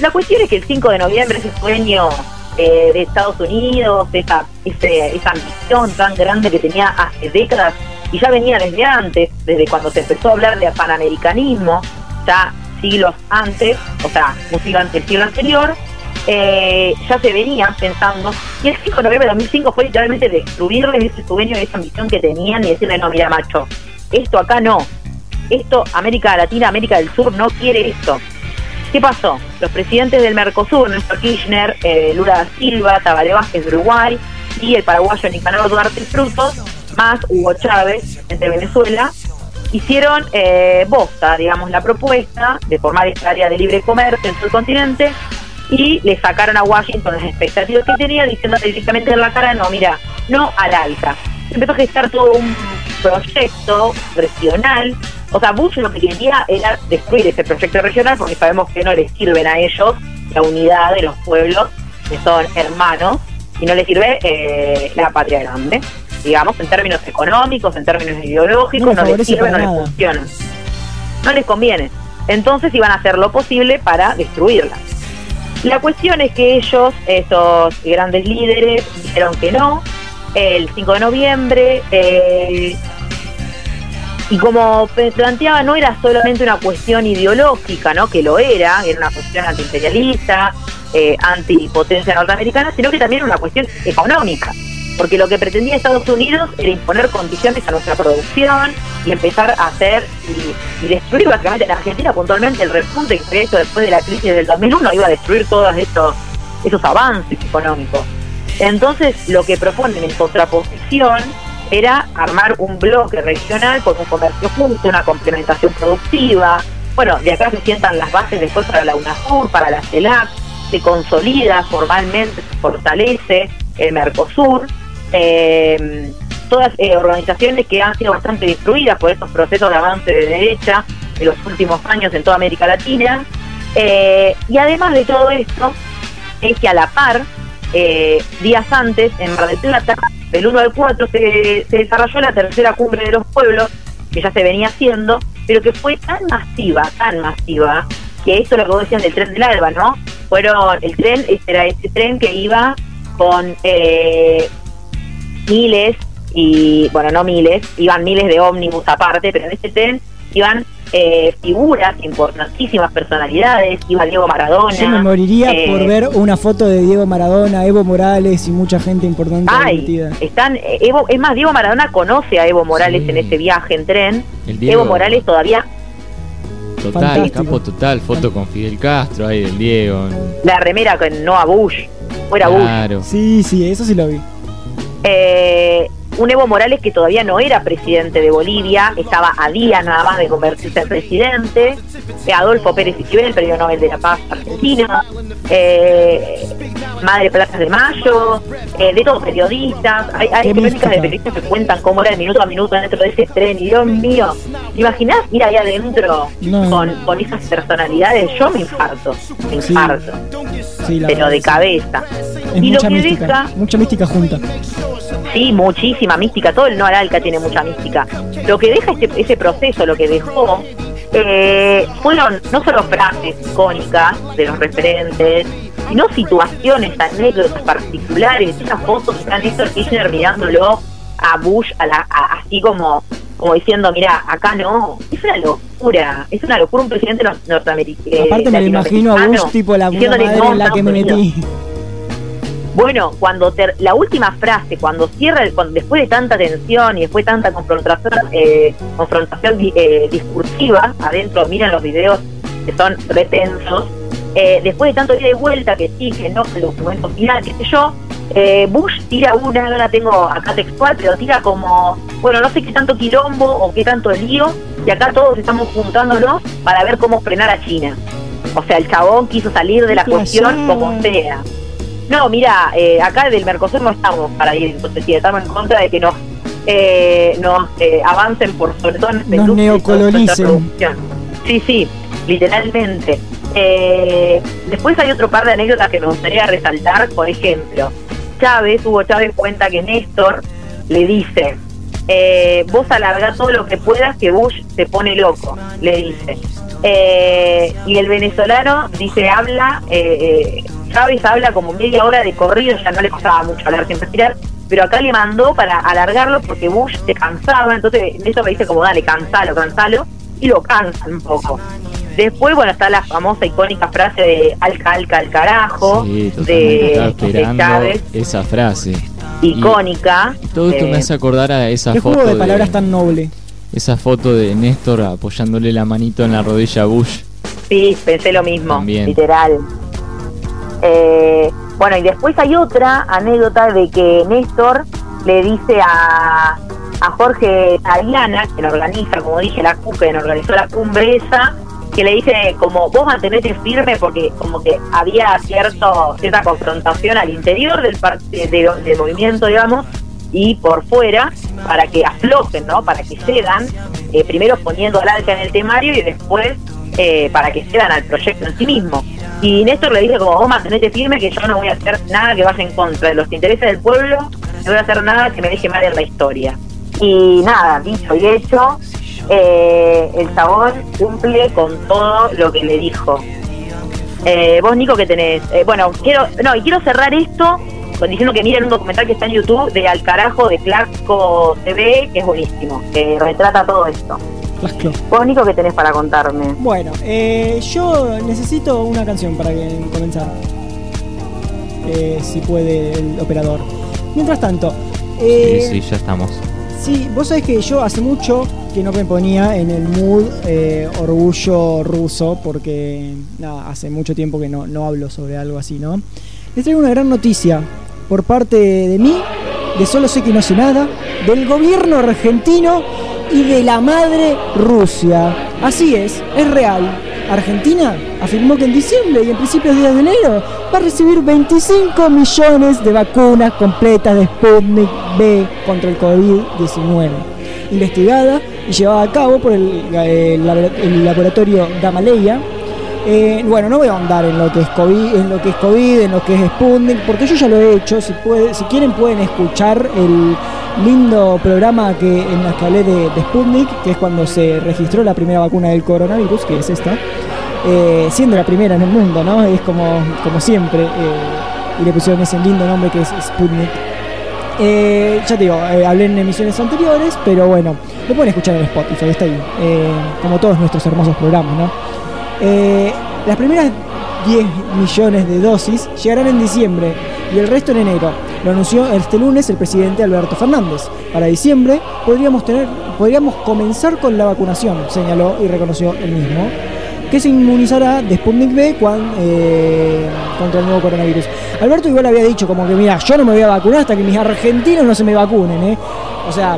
La cuestión es que el 5 de noviembre ese sueño eh, de Estados Unidos, esa, ese- esa ambición tan grande que tenía hace décadas y ya venía desde antes, desde cuando se empezó a hablar de panamericanismo, ya siglos antes, o sea, un siglo antes, el siglo anterior, eh, ya se venían pensando, y el 5 de noviembre de 2005 fue literalmente destruirles ese sueño y esa ambición que tenían y decirle, no, mira, macho, esto acá no, esto América Latina, América del Sur no quiere esto. ¿Qué pasó? Los presidentes del Mercosur, Néstor Kirchner, eh, Lula da Silva, Tabaré Vázquez de Uruguay y el paraguayo Nicanor Duarte Frutos, más Hugo Chávez de Venezuela, hicieron eh, bosta, digamos, la propuesta de formar esta área de libre comercio en todo el continente y le sacaron a Washington las expectativas que tenía diciendo directamente en la cara, no, mira, no al alta. Empezó a gestar todo un proyecto regional. O sea, Bush lo que quería era destruir ese proyecto regional porque sabemos que no les sirven a ellos la unidad de los pueblos que son hermanos y no les sirve eh, la patria grande. Digamos, en términos económicos, en términos ideológicos, No no, les sirve, no les funciona. No les conviene. Entonces iban a hacer lo posible para destruirla. La cuestión es que ellos, estos grandes líderes, dijeron que no, el 5 de noviembre, eh, y como planteaba, no era solamente una cuestión ideológica, ¿no? que lo era, era una cuestión antiimperialista, eh, antipotencia norteamericana, sino que también era una cuestión económica, porque lo que pretendía Estados Unidos era imponer condiciones a nuestra producción y empezar a hacer y, destruir básicamente en Argentina puntualmente el repunte que fue esto después de la crisis del 2001 iba a destruir todos estos esos avances económicos. Entonces, lo que proponen en contraposición era armar un bloque regional con un comercio justo, una complementación productiva. Bueno, de acá se sientan las bases después para la UNASUR, para la CELAC, se consolida formalmente, se fortalece el Mercosur. Eh, todas eh, organizaciones que han sido bastante destruidas por estos procesos de avance de derecha en los últimos años en toda América Latina. Eh, y además de todo esto, es que a la par, eh, días antes, en Mar del Plata, del 1 al 4, se, desarrolló la tercera cumbre de los pueblos, que ya se venía haciendo, pero que fue tan masiva, tan masiva, que esto es lo que vos decías del tren del Alba, ¿no? Fueron, el tren, este era ese tren que iba con eh, miles, y bueno, no miles, iban miles de ómnibus aparte, pero en ese tren iban eh, figuras, importantísimas personalidades, iba Diego Maradona. Yo me moriría eh, por ver una foto de Diego Maradona, Evo Morales y mucha gente importante Ay, están, eh, Evo, es más, Diego Maradona conoce a Evo Morales Sí. en ese viaje en tren. Evo Morales todavía Total, Fantástico. capo total, foto con Fidel Castro ahí del Diego. la remera con no a Bush, fuera Bush. Claro. Sí, sí, eso sí lo vi. Eh, un Evo Morales que todavía no era presidente de Bolivia, estaba a días nada más de convertirse en presidente, eh, Adolfo Pérez Esquivel, premio Nobel de la Paz argentino, eh, Madre Plazas de Mayo, eh, de todos periodistas, hay, hay crónicas de periodistas que cuentan cómo era de minuto a minuto dentro de ese tren, y Dios mío, ¿te imaginás ir ahí adentro No. con, con esas personalidades? Yo me infarto, me infarto, Sí, pero verdad, de sí. cabeza. Es y lo mucha que mística, deja mucha mística junta. Sí, muchísima mística. Todo el no Aralca tiene mucha mística. Lo que deja este, ese proceso, lo que dejó, eh, fueron no solo frases icónicas de los referentes, sino situaciones, anécdotas particulares. Esas fotos que está Néstor Kirchner mirándolo a Bush, a la, a- así como, como diciendo, mira, acá no. Es una locura. Es una locura un presidente nor- norteamericano. Aparte me lo imagino a Bush tipo la puta madre en la que me metí. Bueno, cuando ter- la última frase, cuando cierra, el, cuando, después de tanta tensión y después de tanta confrontación, eh, confrontación eh, discursiva, adentro miran los videos que son retensos, eh, después de tanto ida y vuelta, que sí, que no, que el documento final, qué sé yo, eh, Bush tira una, no la tengo acá textual, pero tira como, bueno, no sé qué tanto quilombo o qué tanto lío, y acá todos estamos juntándonos para ver cómo frenar a China. O sea, el chabón quiso salir de la cuestión como sea. No, mira, eh, acá del Mercosur no estamos para ir en contra, estamos en contra de que nos, eh, nos eh, avancen por sobre todo en Nos neocolonicen. producción. Sí, sí, literalmente. Eh, después hay otro par de anécdotas que me gustaría resaltar, por ejemplo, Chávez, Hugo Chávez cuenta que Néstor le dice, eh, vos alargá todo lo que puedas que Bush se pone loco, le dice. Eh, y el venezolano dice, habla, eh, eh, Chávez habla como media hora de corrido, ya no le costaba mucho hablar sin respirar, pero acá le mandó para alargarlo porque Bush se cansaba, entonces Néstor le dice como, dale, cansalo, cansalo, y lo cansa un poco. Después, bueno, está la famosa icónica frase de alca, alca, al carajo, Sí, totalmente. de, de Chávez, esa frase. icónica. Todo esto eh, me hace acordar a esa Qué foto juego de palabras tan noble. esa foto de Néstor apoyándole la manito en la rodilla a Bush. Sí, pensé lo mismo, También. literal. Eh, bueno, y después hay otra anécdota de que Néstor le dice a, a Jorge Ariana, quien organiza, como dije, la quien organizó la cumbre esa, que le dice como vos mantenete firme porque como que había cierto cierta confrontación al interior del, de- de- movimiento, digamos, y por fuera para que aflojen, ¿no? Para que cedan, eh, primero poniendo al alca en el temario y después eh, para que cedan al proyecto en sí mismo. Y Néstor le dice como vos mantenete firme que yo no voy a hacer nada que vaya en contra de los intereses del pueblo, no voy a hacer nada que me deje mal en la historia. Y nada, dicho y hecho, eh, el sabor cumple con todo lo que le dijo. Eh, vos, Nico, que tenés. Eh, bueno, quiero no y quiero cerrar esto con diciendo que miren un documental que está en YouTube de Al Carajo de Clarco TV, que es buenísimo, que retrata todo esto. Vos, Nico, ¿qué tenés para contarme? Bueno, eh, yo necesito una canción para que comenzar. Eh, si puede el operador. Mientras tanto, eh, Sí, sí, ya estamos. Sí, vos sabés que yo hace mucho que no me ponía en el mood eh, orgullo ruso, porque nada, hace mucho tiempo que no, no hablo sobre algo así, ¿no? Les traigo una gran noticia por parte de mí, de Solo sé que no sé nada, del gobierno argentino y de la madre Rusia. Así es, es real. Argentina afirmó que en diciembre y en principios de enero va a recibir 25 millones de vacunas completas de Sputnik B contra el COVID-19, investigada y llevada a cabo por el, eh, el laboratorio Gamaleya. Eh, bueno, no voy a ahondar en lo que es COVID, en lo que es COVID, en lo que es Sputnik, porque yo ya lo he hecho. Si quieren pueden escuchar el lindo programa que en el que hablé de, de Sputnik, que es cuando se registró la primera vacuna del coronavirus, que es esta, eh, siendo la primera en el mundo, ¿no? Es como, como siempre, eh, y le pusieron ese lindo nombre que es Sputnik. Eh, ya te digo, hablé en emisiones anteriores, pero bueno, lo pueden escuchar en Spotify, está ahí, como todos nuestros hermosos programas, ¿no? Las primeras 10 millones de dosis llegarán en diciembre y el resto en enero. Lo anunció este lunes el presidente Alberto Fernández. Para diciembre podríamos tener, podríamos comenzar con la vacunación, señaló y reconoció el mismo, que se inmunizará de Sputnik B eh, contra el nuevo coronavirus. Alberto igual había dicho como que mira, yo no me voy a vacunar hasta que mis argentinos no se me vacunen, ¿eh? O sea,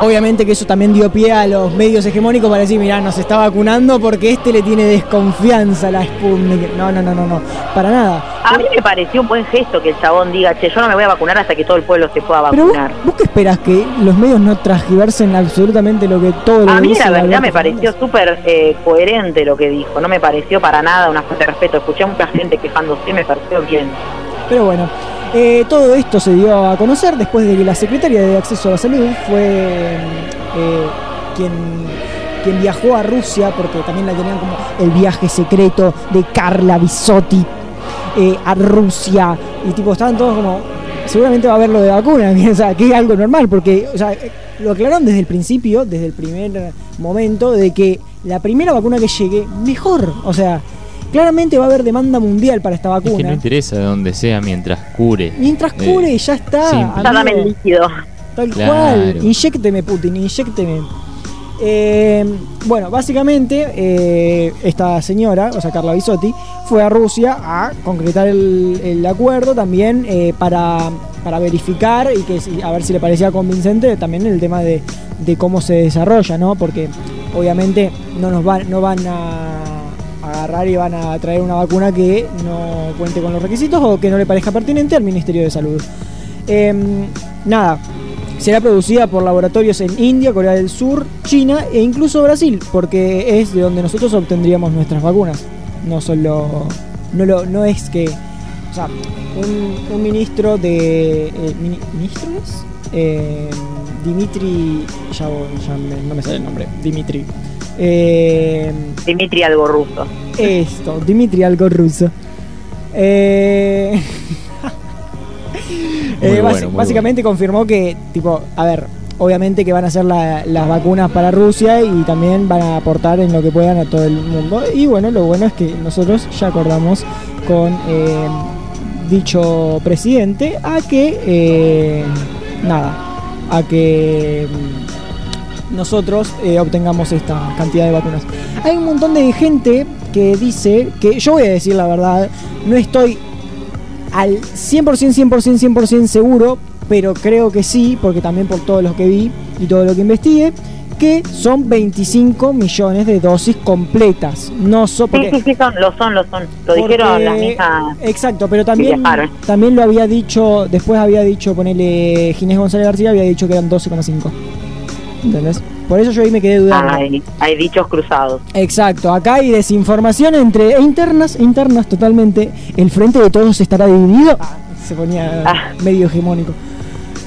Obviamente que eso también dio pie a los medios hegemónicos para decir, mirá, nos está vacunando porque este le tiene desconfianza a la Sputnik. No, no, no, no, no, para nada. A mí me pareció un buen gesto que el chabón diga, che, yo no me voy a vacunar hasta que todo el pueblo se pueda Pero vos, vacunar. ¿vos qué esperas? ¿Que los medios no transgiversen absolutamente lo que todo lo A mí la verdad me pareció súper eh, coherente lo que dijo, no me pareció para nada una falta de respeto. Escuché a mucha gente quejándose me pareció bien. Pero bueno, eh, todo esto se dio a conocer después de que la secretaria de Acceso a la Salud fue eh, quien, viajó a Rusia, porque también la tenían como el viaje secreto de Carla Bisotti eh, a Rusia. Y tipo, estaban todos como, seguramente va a haber lo de vacuna, o sea, que es algo normal, porque eh, lo aclararon desde el principio, desde el primer momento, de que la primera vacuna que llegue, mejor. O sea, claramente va a haber demanda mundial para esta Es que no vacuna. interesa de dónde sea mientras cure. Mientras Eh, cure, ya está. simple. Ya dame el amigo. líquido. Tal Claro. cual. Inyécteme, Putin, inyécteme. Eh, bueno, básicamente eh, esta señora, o sea, Carla Bisotti, fue a Rusia a concretar el, el acuerdo también eh, para, para verificar y que a ver si le parecía convincente también el tema de, de cómo se desarrolla, ¿no? Porque obviamente no nos van, no van a agarrar y van a traer una vacuna que no cuente con los requisitos o que no le parezca pertinente al Ministerio de Salud. Em, nada, será producida por laboratorios en India, Corea del Sur, China e incluso Brasil, porque es de donde nosotros obtendríamos nuestras vacunas. No solo. No, lo, no es que. O sea, un, ministro de. eh, mini- ¿Ministro es? Eh, Dimitri. Ya, ya no me sale el nombre. Dimitri. Eh, Dimitri algo ruso. esto, Dimitri algo ruso. Eh, eh, bueno, básicamente confirmó que, tipo, a ver, obviamente que van a hacer la- las vacunas para Rusia y también van a aportar en lo que puedan a todo el mundo. Y bueno, lo bueno es que nosotros ya acordamos con eh, dicho presidente a que, eh, nada, a que nosotros eh, obtengamos esta cantidad de vacunas. Hay un montón de gente que dice que yo voy a decir la verdad, no estoy al 100%, 100%, 100% seguro, pero creo que sí, porque también por todo lo que vi y todo lo que investigué, que son 25 millones de dosis completas. No so, Sí, porque, sí, sí, son, lo son, lo son. Lo porque- dijeron las mismas. Exacto, pero también, también lo había dicho, después había dicho, ponele Ginés González García, había dicho que eran 12,5. ¿Entendés? Por eso yo ahí me quedé dudando. Hay, hay dichos cruzados. Exacto, acá hay desinformación entre e internas, internas totalmente. El frente de todos estará dividido. Ah, se ponía Ah. medio hegemónico.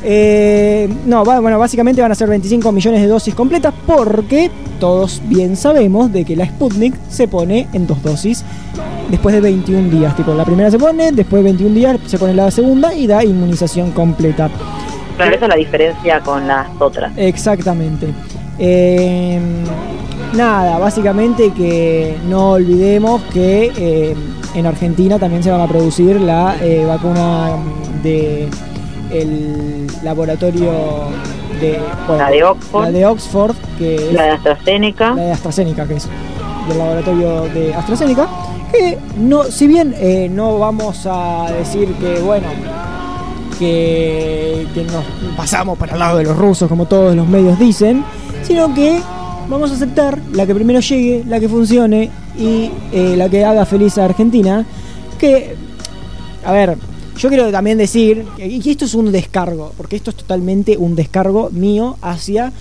Eh, no, va- bueno, básicamente van a ser 25 millones de dosis completas porque todos bien sabemos de que la Sputnik se pone en dos dosis después de 21 días. Tipo, la primera se pone, después de 21 días se pone la segunda y da inmunización completa. Claro, esa es la diferencia con las otras. Exactamente. Eh, nada, básicamente que no olvidemos que eh, en Argentina también se van a producir la eh, vacuna de el laboratorio de bueno, La de Oxford. la de Oxford, que es La de AstraZeneca. la de AstraZeneca, que es del laboratorio de AstraZeneca, que no, si bien no vamos a decir que, bueno, que, que nos pasamos para el lado de los rusos, como todos los medios dicen, sino que vamos a aceptar la que primero llegue, la que funcione y eh, la que haga feliz a Argentina. Que, a ver, yo quiero también decir, y esto es un descargo, porque esto es totalmente un descargo mío hacia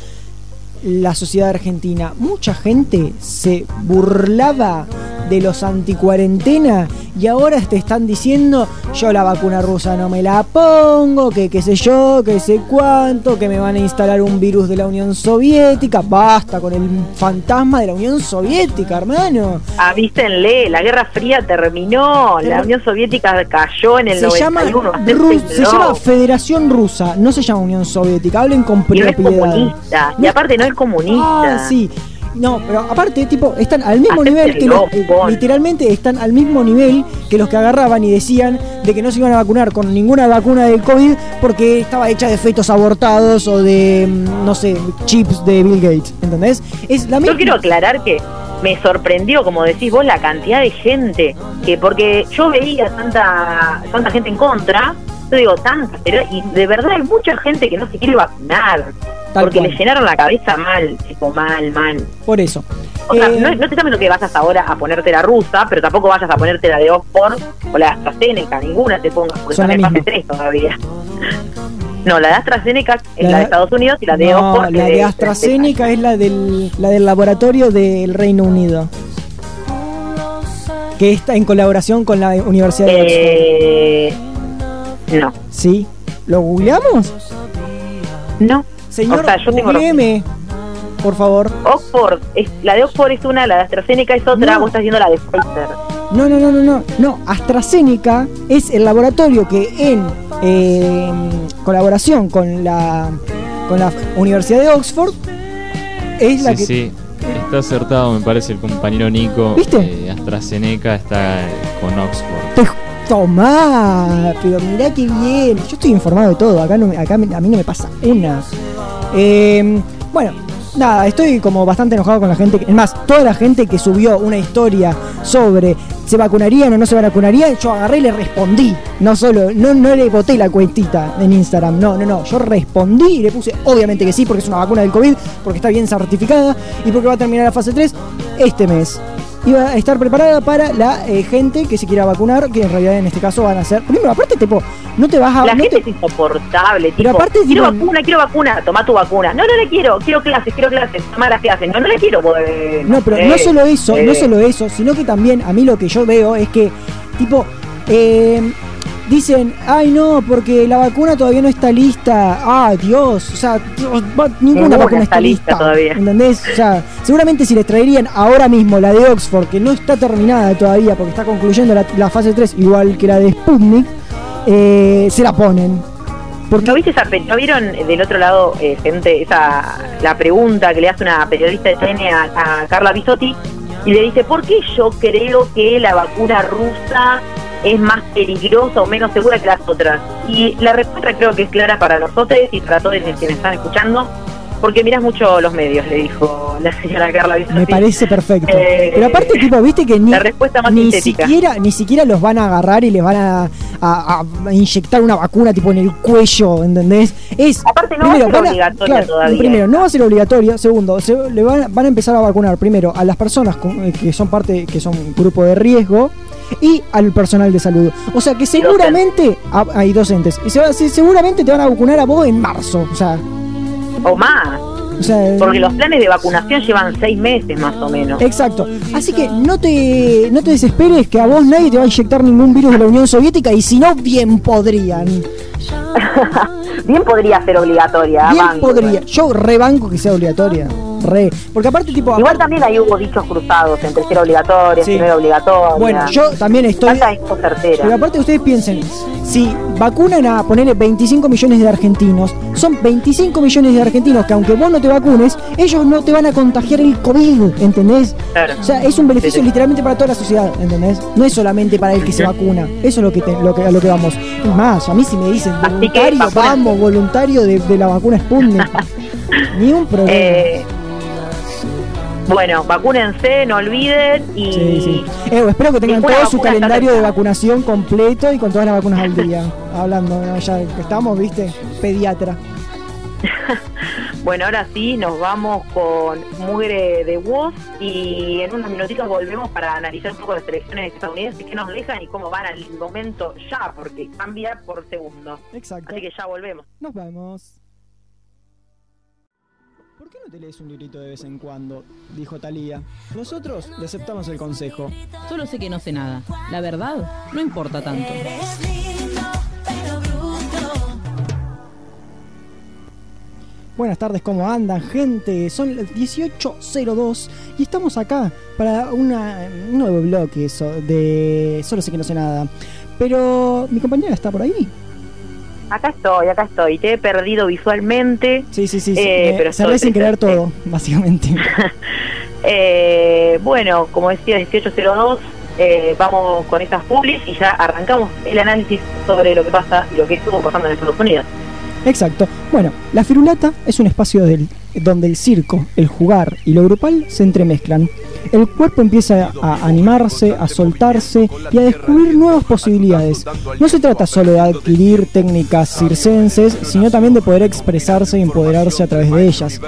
la sociedad argentina. Mucha gente se burlaba de los anticuarentena y ahora te están diciendo yo la vacuna rusa no me la pongo, que qué sé yo, que sé cuánto, que me van a instalar un virus de la Unión Soviética. Basta con el fantasma de la Unión Soviética, hermano. Avísenle, la Guerra Fría terminó, la Unión Soviética cayó en el Se llama, 91. Ru- acéptenlo. se llama Federación Rusa, no se llama Unión Soviética. Hablen con y no es propiedad. comunista, y aparte no es comunista. Ah, sí. No, pero aparte, tipo, están al mismo nivel que los. bubón. Literalmente están al mismo nivel que los que agarraban y decían de que no se iban a vacunar con ninguna vacuna del COVID porque estaba hecha de fetos abortados o de, mm, no sé, chips de Bill Gates. ¿Entendés? Es la Yo misma. quiero aclarar que me sorprendió, como decís vos, la cantidad de gente que, porque yo veía tanta, tanta gente en contra, yo digo tanta, pero y de verdad hay mucha gente que no se quiere vacunar, Tal porque cual. le llenaron la cabeza mal, tipo mal, mal. Por eso. O sea, Eh, no, no te diciendo que vayas ahora a ponerte la rusa, pero tampoco vayas a ponerte la de Oxford o la de AstraZeneca, ninguna te pongas, porque Son son la fase misma. 3 todavía. No, la de AstraZeneca es La la, de- de Estados Unidos y la de no, Oxford la es de AstraZeneca es la del, la del laboratorio del Reino Unido. Que está en colaboración con la Universidad de Oxford. Eh, no, ¿Sí? ¿Lo googleamos? no. Señor, O sea, yo tengo- por favor. Oxford, es, la de Oxford es una, la de AstraZeneca es otra, No. vos estás viendo la de Pfizer. No, no, no, no, no. No, AstraZeneca es el laboratorio que en eh, colaboración con la, con la Universidad de Oxford es la Sí, que... sí. Está acertado, me parece, el compañero Nico. ¿Viste? Eh, AstraZeneca está con Oxford. Te- Tomá, pero mirá qué bien. Yo estoy informado de todo. Acá, no, acá a mí no me pasa una. Eh, bueno, nada, estoy como bastante enojado con la gente. Es más, toda la gente que subió una historia sobre se vacunarían o no se vacunarían, yo agarré y le respondí. No solo, no, no le boté la cuentita en Instagram. No, no, no. Yo respondí y le puse, obviamente que sí, porque es una vacuna del COVID, porque está bien certificada y porque va a terminar la fase 3 este mes iba a estar preparada para la eh, gente que se quiera vacunar, que en realidad en este caso van a ser. Primero, aparte, tipo, no te vas a. La no gente te- es insoportable, Pero tipo, aparte, quiero tipo- vacuna, quiero vacuna, toma tu vacuna. No, no la quiero, quiero clases, quiero clases, toma las clases. No, no la quiero. pues, No, pero sé, no solo eso, no eh, solo eso, sino que también a mí lo que yo veo es que, tipo, eh, dicen, ay no, porque la vacuna todavía no está lista. Ah, Dios, o sea, Dios, va- ninguna Ninguna vacuna está lista lista. todavía. ¿Entendés? O sea, seguramente si les traerían ahora mismo la de Oxford, que no está terminada todavía porque está concluyendo la, la fase 3, igual que la de Sputnik, eh, se la ponen. Porque ¿No viste esa ¿No vieron del otro lado, eh, gente, esa la pregunta que le hace una periodista de TN a, a Carla Bisotti? Y le dice, ¿por qué yo creo que la vacuna rusa es más peligrosa o menos segura que las otras? Y la respuesta creo que es clara para nosotros y para todos quienes están escuchando, porque miras mucho los medios, le dijo la señora Carla Bisotti. Me parece perfecto. Eh, Pero aparte, tipo, viste que ni, la respuesta más ni sintética. siquiera, ni siquiera los van a agarrar y les van a, a- a inyectar una vacuna tipo en el cuello, ¿entendés? Es Aparte no va a ser obligatoria todavía. Primero, no va a ser obligatorio. Segundo, se- le van, van a empezar a vacunar primero a las personas con- eh, que son parte, que son grupo de riesgo. Y al personal de salud. O sea que seguramente. ah, hay docentes. Y se seguramente te van a vacunar a vos en marzo. O sea. O más, O sea porque los planes de vacunación llevan seis meses más o menos. Exacto. Así que no te, no te desesperes que a vos nadie te va a inyectar ningún virus de la Unión Soviética y si no, bien podrían. Bien podría ser obligatoria. Bien banco, podría. igual. Yo rebanco que sea obligatoria. Re. Porque aparte, tipo. Igual también ahí hubo dichos cruzados entre ser obligatoria, Sí. era obligatoria. Bueno, yo también estoy. Pero aparte ustedes piensen, si vacunan a ponerle 25 millones de argentinos, son 25 millones de argentinos que aunque vos no te vacunes, ellos no te van a contagiar el COVID, ¿entendés? Claro. O sea, es un beneficio Sí, sí. literalmente para toda la sociedad, ¿entendés? No es solamente para el que se vacuna. Eso es lo que, te- lo que a lo que vamos. Es más, a mí si me dicen voluntario, vamos, voluntario de, de la vacuna Sputnik. Ni un problema. Eh, Bueno, vacúnense, no olviden y Sí, sí. Eh, espero que tengan todo su calendario de vacunación completo y con todas las vacunas al día. Hablando, ¿no? ya que estamos, viste, pediatra. Bueno, ahora sí, nos vamos con Mugre de Woz y en unos minutitos volvemos para analizar un poco las elecciones estadounidenses, qué nos dejan y cómo van al momento ya, porque cambia por segundo. Exacto. Así que ya volvemos. Nos vemos. ¿Por qué no te lees un librito de vez en cuando? Dijo Talía. Nosotros le aceptamos el consejo. Solo sé que no sé nada. La verdad, no importa tanto. Buenas tardes, ¿cómo andan, gente? Son las 18.02 y estamos acá para una- un nuevo bloque de Solo sé que no sé nada. Pero mi compañera está por ahí. Acá estoy, acá estoy. Te he perdido visualmente. Sí, sí, sí. sí. Eh, Me pero cerré sin presente. todo, básicamente. Eh, bueno, como decía, 1802, eh, vamos con estas publis y ya arrancamos el análisis sobre lo que pasa y lo que estuvo pasando en Estados Unidos. Exacto. Bueno, la firulata es un espacio del- donde el circo, el jugar y lo grupal se entremezclan. El cuerpo empieza a animarse, a soltarse y a descubrir nuevas posibilidades. No se trata solo de adquirir técnicas circenses, sino también de poder expresarse y empoderarse a través de ellas.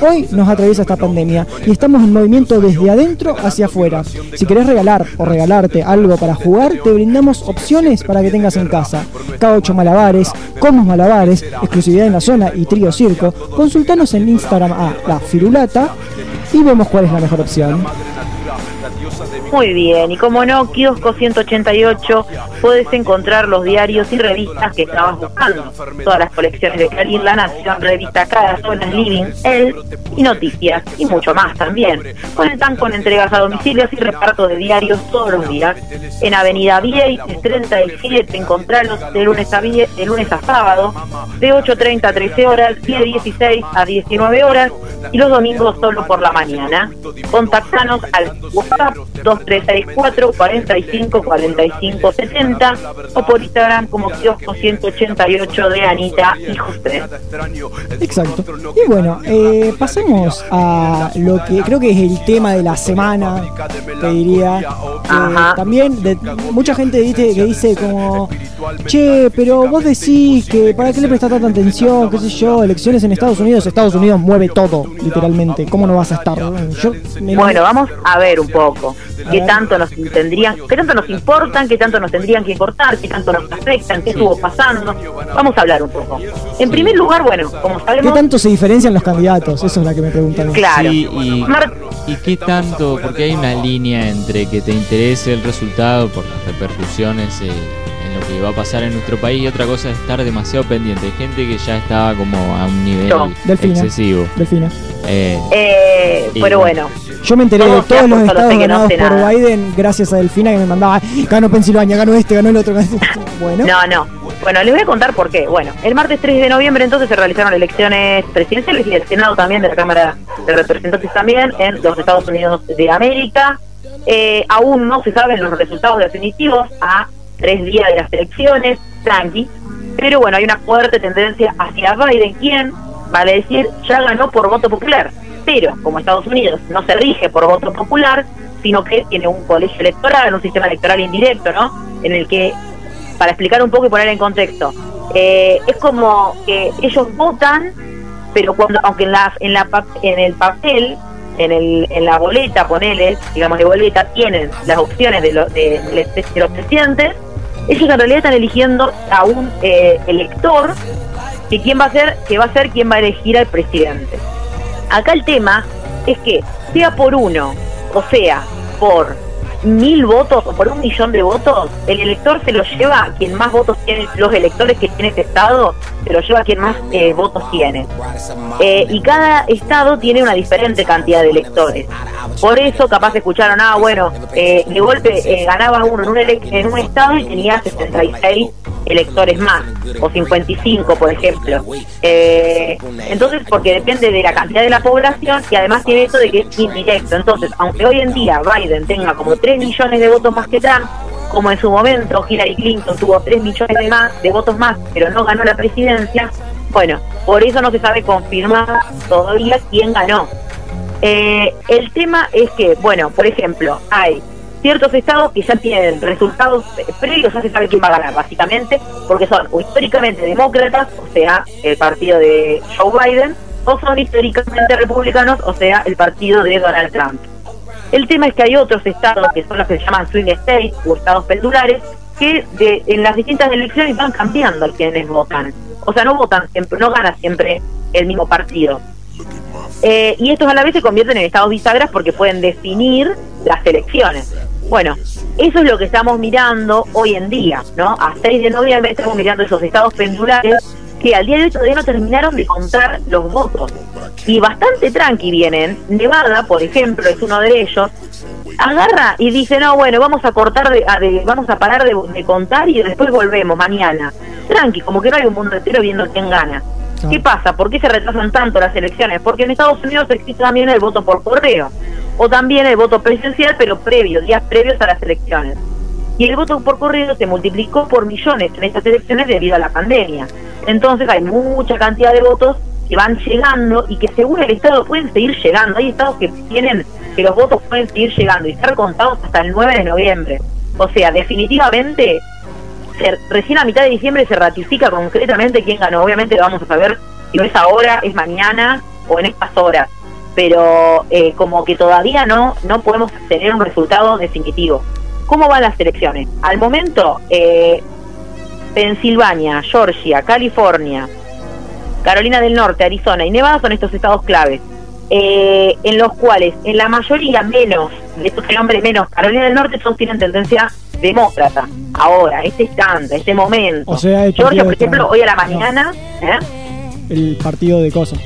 Hoy nos atraviesa esta pandemia y estamos en movimiento desde adentro hacia afuera. Si querés regalar o regalarte algo para jugar, te brindamos opciones para que tengas en casa. K8 Malabares, Comos Malabares, exclusividad en la zona y Trío Circo. Consultanos en Instagram a La Firulata y vemos cuál es la mejor opción. Muy bien, y como no, Kiosco 188, puedes encontrar los diarios y revistas que estabas buscando. Todas las colecciones de Clarín, La Nación, Revista Cada Zona, Living, El y Noticias, y mucho más también. Cuentan con entregas a domicilios y reparto de diarios todos los días. En Avenida Vieques 37, encontrarlos de lunes a, vie- de lunes a sábado, de 8.30 a 13 horas, y de 16 a 19 horas, y los domingos solo por la mañana. Contactanos al WhatsApp 2364 45 45 70 o por Instagram como kiosco 188 de Anita y José. Exacto. Y bueno, eh, pasemos a lo que creo que es el tema de la semana, te diría. Ajá. también de, mucha gente dice, que dice como, che, pero vos decís que para qué le prestás tanta atención, qué sé yo, elecciones en Estados Unidos, Estados Unidos mueve todo, literalmente. ¿Cómo no vas a estar? Yo me- Bueno, vamos a ver un poco qué tanto nos tendrían, qué tanto nos importan, qué tanto nos tendrían que importar, qué tanto nos afectan, qué estuvo pasando. Vamos a hablar un poco. En primer lugar, bueno, como ¿Qué sabemos, tanto se diferencian los candidatos? Eso es la que me preguntan. claro. Sí, y, Mar- y qué tanto, porque hay una línea entre que te interese el resultado por las repercusiones eh, en lo que va a pasar en nuestro país y otra cosa es estar demasiado pendiente. Hay gente que ya estaba como a un nivel No. Delfina. excesivo. Delfina. Eh, Eh, pero bueno. bueno, Yo me enteré de todos los estados no ganados sé por nada. Biden gracias a Delfina que me mandaba, ganó Pensilvania, ganó este, ganó el otro. ganó este". Bueno, No, no. Bueno, les voy a contar por qué. Bueno, el martes 3 de noviembre entonces se realizaron elecciones presidenciales y del Senado también, de la Cámara de Representantes también, en los Estados Unidos de América. Eh, aún no se saben los resultados definitivos a tres días de las elecciones, tranqui. Pero bueno, hay una fuerte tendencia hacia Biden, quien, vale decir, ya ganó por voto popular. Pero como Estados Unidos no se rige por voto popular, sino que tiene un colegio electoral, un sistema electoral indirecto, ¿no? En el que para explicar un poco y poner en contexto. Eh, es como que ellos votan, pero cuando, aunque en la, en la en el papel, en el, en la boleta, ponele, digamos de boleta, tienen las opciones de, lo- de- de- de los presidentes, ellos en realidad están eligiendo a un eh, elector que quién va a ser, que va a ser quien va a elegir al presidente. Acá el tema es que sea por uno, o sea, por mil votos o por un millón de votos, el elector se lo lleva quien más votos tiene, los electores que tiene este estado, se lo lleva a quien más eh, votos tiene. Eh, y cada estado tiene una diferente cantidad de electores. Por eso capaz escucharon, ah, bueno, eh, de golpe eh, ganaba uno en un, en un estado y tenía 66 electores más, o 55, por ejemplo. Eh, entonces, porque depende de la cantidad de la población y además tiene eso de que es indirecto. Entonces, aunque hoy en día Biden tenga como 3 millones de votos más que Trump, como en su momento Hillary Clinton tuvo 3 millones de, más, de votos más, pero no ganó la presidencia, bueno, por eso no se sabe confirmar todavía quién ganó. Eh, el tema es que, bueno, por ejemplo, hay ciertos estados que ya tienen resultados previos, ya se sabe quién va a ganar, básicamente, porque son históricamente demócratas, o sea, el partido de Joe Biden, o son históricamente republicanos, o sea, el partido de Donald Trump. El tema es que hay otros estados que son los que se llaman swing states o estados pendulares que de, en las distintas elecciones van cambiando a quienes votan. O sea, no votan siempre, no gana siempre el mismo partido. Eh, y estos a la vez se convierten en estados bisagras porque pueden definir las elecciones. Bueno, eso es lo que estamos mirando hoy en día, ¿no? A 6 de noviembre estamos mirando esos estados pendulares que al día de hoy todavía no terminaron de contar los votos. Y bastante tranqui vienen. Nevada, por ejemplo, es uno de ellos. Agarra y dice, no, bueno, vamos a cortar, de, a- de- vamos a parar de, de contar y después volvemos mañana. Tranqui, como que no hay un mundo entero viendo quién gana. ¿Qué pasa? ¿Por qué se retrasan tanto las elecciones? Porque en Estados Unidos existe también el voto por correo. O también el voto presencial, pero previo, días previos a las elecciones. Y el voto por correo se multiplicó por millones en estas elecciones debido a la pandemia. Entonces hay mucha cantidad de votos que van llegando y que según el Estado pueden seguir llegando. Hay estados que tienen que los votos pueden seguir llegando y ser contados hasta el 9 de noviembre. O sea, definitivamente, se- recién a mitad de diciembre se ratifica concretamente quién ganó. Obviamente vamos a saber si no es ahora, es mañana o en estas horas. Pero eh, como que todavía no, no podemos tener un resultado definitivo. ¿Cómo van las elecciones? Al momento, eh, Pensilvania, Georgia, California, Carolina del Norte, Arizona y Nevada son estos estados claves, eh, en los cuales en la mayoría menos, de estos nombres menos, Carolina del Norte todos tienen tendencia demócrata. Ahora, este instante, este momento. O sea, Georgia, por ejemplo, hoy a la No. mañana, ¿eh? El partido de cosas.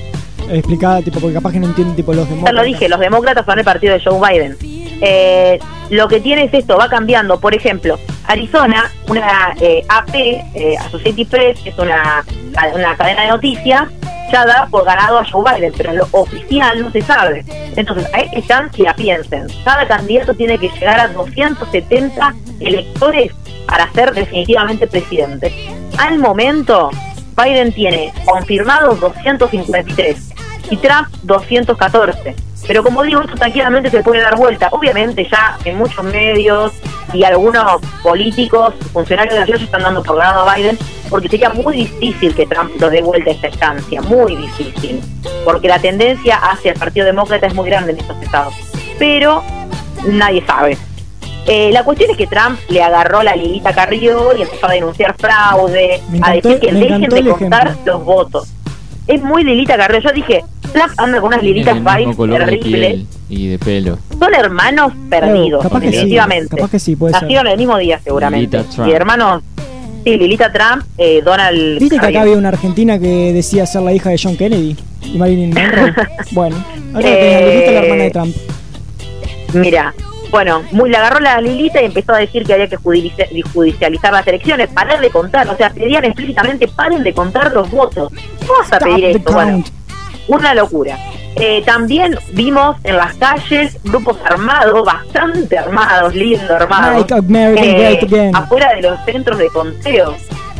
Explicada, tipo, porque capaz que no entienden, tipo, los Ya demócratas. lo dije, los demócratas son el partido de Joe Biden. Eh, lo que tiene es esto, va cambiando. Por ejemplo, Arizona, una eh, AP, eh, Associated Press, que es una, una cadena de noticias, ya da por ganado a Joe Biden, pero lo oficial no se sabe. Entonces, ahí están si la piensen. Cada candidato tiene que llegar a 270 electores para ser definitivamente presidente. Al momento, Biden tiene confirmados 253 y Trump 214. Pero como digo, esto tranquilamente se puede dar vuelta. Obviamente ya en muchos medios y algunos políticos, funcionarios de la ciudad están dando por ganado a Biden porque sería muy difícil que Trump lo dé vuelta a esta estancia, muy difícil. Porque la tendencia hacia el Partido Demócrata es muy grande en estos estados. Pero nadie sabe. Eh, la cuestión es que Trump le agarró la Lilita Carrió y empezó a denunciar fraude, a decir que dejen de contar ejemplo. los votos. Es muy Lilita Carrió. Yo dije, Trump anda con unas Lilitas de terribles. y de pelo. Son hermanos perdidos, capaz que sí, definitivamente. capaz que sí, puede ser. Nacieron el mismo día, seguramente. Lilita Trump. Y hermanos, sí, Lilita Trump, eh, Donald. ¿Viste que acá había una argentina que decía ser la hija de John Kennedy y Marilyn Monroe? bueno, ahora Eh, la hermana de Trump. Mira, bueno, muy, le agarró la Lilita y empezó a decir que había que judici- judicializar las elecciones, parar de contar, o sea, pedían explícitamente paren de contar los votos. ¿Cómo vas a pedir esto? Bueno, una locura. Eh, también vimos en las calles grupos armados, bastante armados, lindo armados, eh, afuera de los centros de conteo.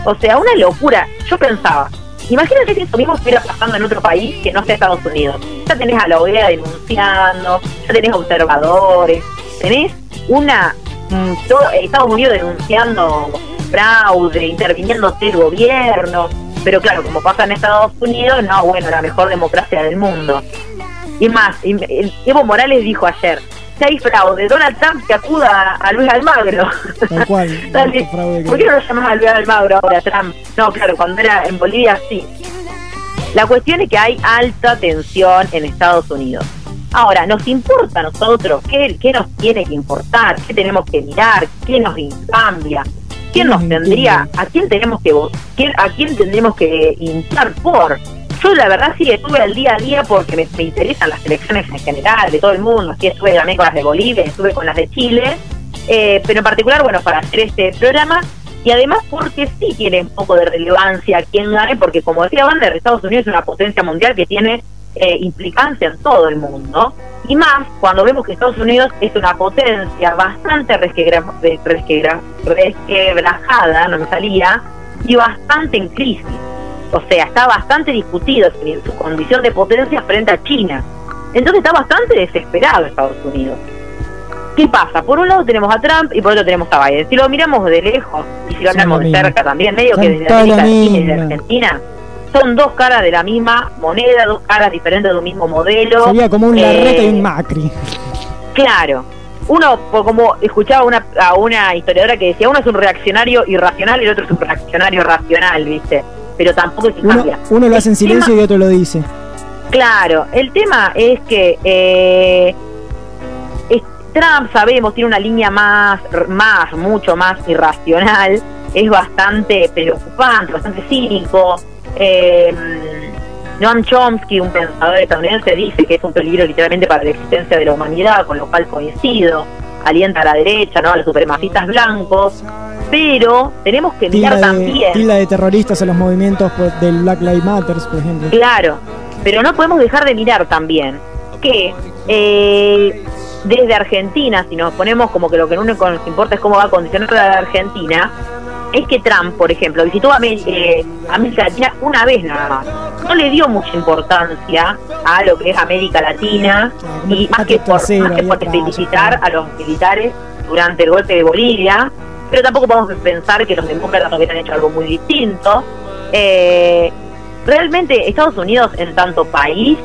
O sea, una locura. Yo pensaba, imagínate si eso mismo estuviera pasando en otro país que no sea Estados Unidos. Ya tenés a la OEA denunciando, ya tenés observadores, tenés una mm, todo- Estados Unidos denunciando fraude, interviniéndose el gobierno. Pero claro, como pasa en Estados Unidos, no, bueno, la mejor democracia del mundo. Y más, Evo Morales dijo ayer, si hay fraude, Donald Trump que acuda a Luis Almagro. Tal cual. Dale, fraude que- ¿Por qué no lo llamás a Luis Almagro ahora, Trump? No, claro, cuando era en Bolivia sí. La cuestión es que hay alta tensión en Estados Unidos. Ahora, ¿nos importa a nosotros? ¿Qué, qué nos tiene que importar? ¿Qué tenemos que mirar? ¿Qué nos cambia? ¿Quién ¿Qué nos tendría? ¿A quién tenemos que ¿A quién tendremos que hinchar por? Yo la verdad sí estuve al día a día porque me, me interesan las elecciones en general, de todo el mundo. Sí estuve también con las de Bolivia, estuve con las de Chile. Eh, pero en particular, bueno, para hacer este programa y además porque sí tiene un poco de relevancia quién gane, porque como decía Wander, Estados Unidos es una potencia mundial que tiene eh, implicancia en todo el mundo. Y más cuando vemos que Estados Unidos es una potencia bastante resquebra- resquebrajada, no me salía, y bastante en crisis. O sea, está bastante discutido su su condición de potencia frente a China. Entonces está bastante desesperado Estados Unidos. ¿Qué pasa? Por un lado tenemos a Trump y por otro tenemos a Biden. Si lo miramos de lejos y si lo hablamos de cerca también, medio Son que desde América Latina y de misma. Argentina, son dos caras de la misma moneda, dos caras diferentes de un mismo modelo. Sería como un Eh, Larreta y un Macri. Claro. Uno, como escuchaba una, a una historiadora que decía, uno es un reaccionario irracional y el otro es un reaccionario racional, ¿viste? Pero tampoco se Uno, cambia. uno lo hace en silencio tema- y otro lo dice. Claro, el tema es que eh, es- Trump, sabemos, tiene una línea más, más, mucho más irracional, es bastante preocupante, bastante cínico. Eh, Noam Chomsky, un pensador estadounidense, dice que es un peligro literalmente para la existencia de la humanidad, con lo cual coincido. Alienta a la derecha, ¿no? a los supremacistas blancos. Pero tenemos que mirar de, también. tilda de terroristas a los movimientos pues, del Black Lives Matter, por ejemplo. Claro, pero no podemos dejar de mirar también que eh, desde Argentina, si nos ponemos como que lo que no nos importa es cómo va a condicionar la Argentina, es que Trump, por ejemplo, visitó Amé- eh, América Latina una vez nada más. No le dio mucha importancia a lo que es América Latina y más que por, más que por felicitar a los militares durante el golpe de Bolivia, pero tampoco podemos pensar que los demócratas hubieran hecho algo muy distinto. Eh, realmente Estados Unidos en tanto país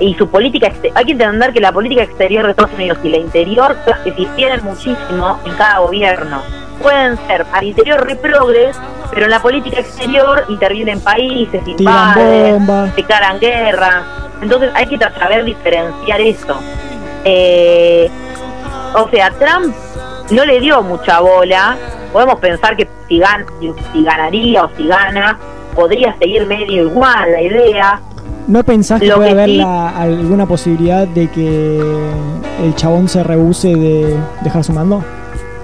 y su política hay que entender que la política exterior de Estados Unidos y la interior se difieren muchísimo en cada gobierno pueden ser al interior reprogres pero en la política exterior intervienen países invaden declaran guerra. Entonces hay que saber diferenciar eso. Eh, o sea Trump no le dio mucha bola. Podemos pensar que si, gan- si ganaría o si gana podría seguir medio igual la idea. ¿No pensás que Lo puede que haber sí- la- alguna posibilidad de que el chabón se rehúse de dejar su mando?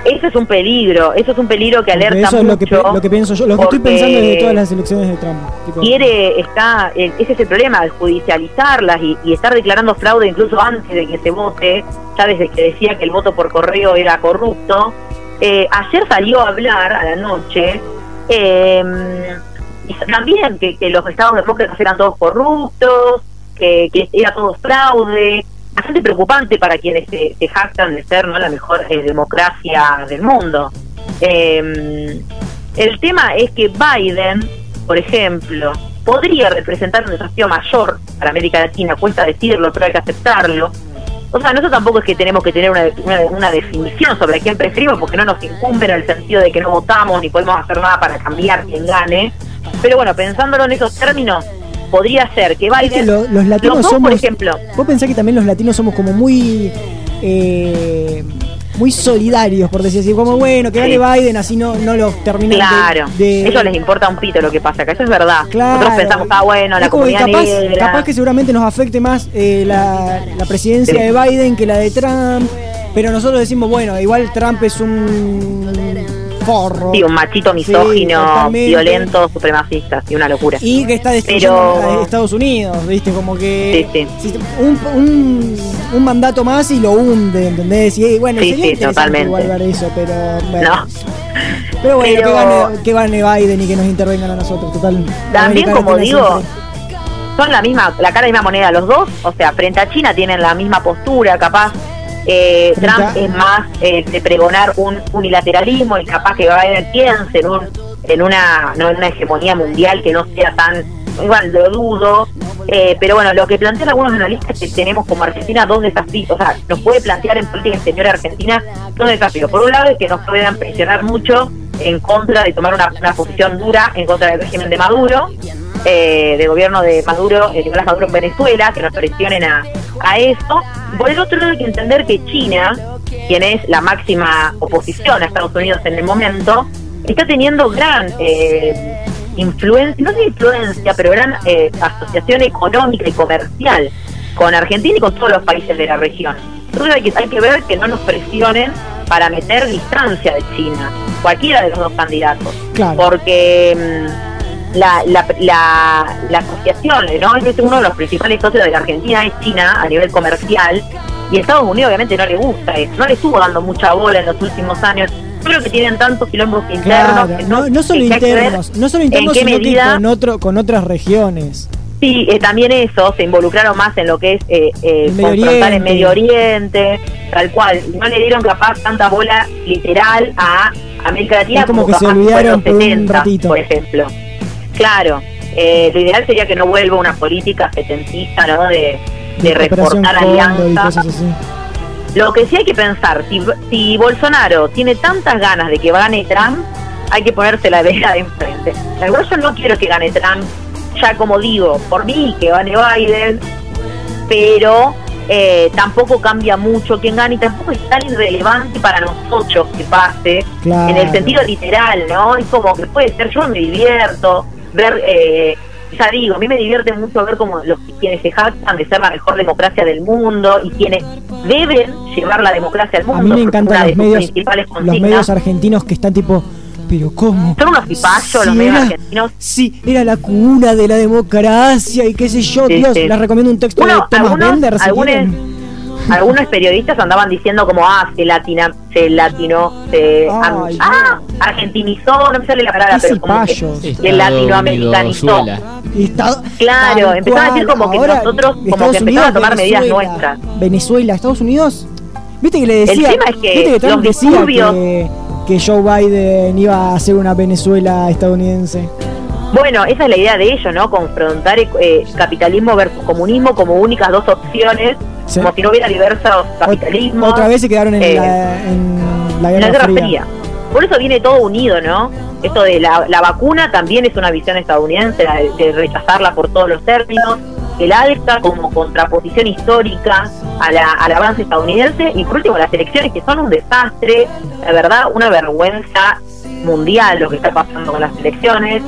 Eso es un peligro, eso es un peligro que alerta eso es lo que, lo pienso yo, lo que estoy pensando desde todas las elecciones de Trump. Tipo, Quiere, está, ese es el problema, de judicializarlas y, y estar declarando fraude incluso antes de que se vote, ya desde que decía que el voto por correo era corrupto. Eh, ayer salió a hablar a la noche eh, también que, que los estados demócratas eran todos corruptos, que, que era todo fraude. Bastante preocupante para quienes se, se jactan de ser ¿no? la mejor eh, democracia del mundo. Eh, el tema es que Biden, por ejemplo, podría representar un desafío mayor para América Latina, cuesta decirlo, pero hay que aceptarlo. O sea, nosotros tampoco es que tenemos que tener una, una, definición sobre a quién preferimos, porque no nos incumbe en el sentido de que no votamos ni podemos hacer nada para cambiar quién gane. Pero bueno, pensándolo en esos términos, podría ser que Es que Biden, lo- los latinos los dos, somos. por ejemplo, Vos pensás que también los latinos somos como muy. eh, muy solidarios, por decir así. Como bueno, que Sí. gane Biden, así no, no los terminan claro, de. ellos les importa un pito lo que pasa acá, eso es verdad. Claro. Nosotros pensamos, ah, bueno, la Es que comunidad capaz, negra. capaz que seguramente nos afecte más eh, la, la presidencia Sí. de Biden que la de Trump, pero nosotros decimos, bueno, igual Trump es un forro. Sí, un machito misógino, violento, supremacista, sí, una locura. Y que está destruyendo Pero- Estados Unidos, ¿viste? Como que Sí, un, un, un mandato más y lo hunde, ¿entendés? Y bueno, Sí, sería sí, interesante totalmente. igual ver eso, pero bueno. No. Pero bueno, Pero- Que, gane, que gane Biden y que nos intervengan a nosotros, total. También, como digo, son la misma, la cara de la misma moneda los dos, o sea, frente a China tienen la misma postura, capaz eh, Trump es más eh, de pregonar un unilateralismo y capaz que Biden piense en un en una no en una hegemonía mundial que no sea tan igual lo dudo. Eh, pero bueno lo que plantean algunos analistas es que tenemos como Argentina dos desafíos o sea nos puede plantear en política exterior Argentina dos desafíos. Por un lado es que nos puedan presionar mucho en contra de tomar una, una posición dura en contra del régimen de Maduro eh, del gobierno de Maduro, eh, Nicolás Maduro en Venezuela, que nos presionen a, a eso. Por el otro lado hay que entender que China, quien es la máxima oposición a Estados Unidos en el momento, está teniendo gran eh, influencia, no sé influencia, pero gran eh, asociación económica y comercial con Argentina y con todos los países de la región. Entonces hay que, hay que ver que no nos presionen para meter distancia de China, cualquiera de los dos candidatos Claro. porque mm, la, la, la, la asociación, ¿no? Es uno de los principales socios de la Argentina es China a nivel comercial y Estados Unidos obviamente no le gusta eso, no le estuvo dando mucha bola en los últimos años. Creo que tienen tantos quilombos internos Claro, que no, no solo internos, no solo internos, sino medida- que con, otro, con otras regiones. Sí, eh, también eso, se involucraron más en lo que es eh, eh, Medio confrontar en. Medio Oriente, tal cual. No le dieron capaz tanta bola literal a América Latina Es como que se capaz olvidaron los por un 70, ratito. por ejemplo. Claro, eh, lo ideal sería que no vuelva una política setentista, ¿no? De, de Cóndor y alianzas. Lo que sí hay que pensar, si, si Bolsonaro tiene tantas ganas de que gane Trump, hay que ponerse la vela de enfrente. Igual yo no quiero que gane Trump, ya como digo, por mí que gane Biden, pero eh, tampoco cambia mucho quien gane y tampoco es tan irrelevante para nosotros que pase, Claro. en el sentido literal, ¿no? Es como que puede ser, yo me divierto, ver... Eh, ya digo, a mí me divierte mucho ver como los quienes se jactan de ser la mejor democracia del mundo y quienes deben llevar la democracia al mundo. A mí me encantan los medios, los medios argentinos que están tipo, pero ¿cómo? Son unos tipazos los medios era- argentinos. Sí, era la cuna de la democracia y qué sé yo, Sí, Dios, sí. les recomiendo un texto Bueno, de Thomas algunos- Bender si algunos- quieren. Algunos periodistas andaban diciendo como, ah, se latina, se latino, se Ay, ah, argentinizó, no me sale la palabra, pero como que se latinoamericanizó. Estado- Claro, tal empezaron a decir como que Ahora, nosotros como Estados que empezaron a tomar medidas nuestras. Venezuela, Estados Unidos. Viste que le decía, tema es que viste que los disturbios- que, que Joe Biden iba a hacer una Venezuela estadounidense. Bueno, esa es la idea de ellos, ¿no? Confrontar eh, capitalismo versus comunismo como únicas dos opciones, Sí. como si no hubiera diversos capitalismos. Otra vez se quedaron en, eh, la, en la en Guerra, la Guerra Fría. Fría. Por eso viene todo unido, ¿no? Esto de la, la vacuna también es una visión estadounidense, la de, de rechazarla por todos los términos. El ALCA como contraposición histórica a la- al avance estadounidense. Y por último, las elecciones que son un desastre, la verdad, una vergüenza mundial lo que está pasando con las elecciones.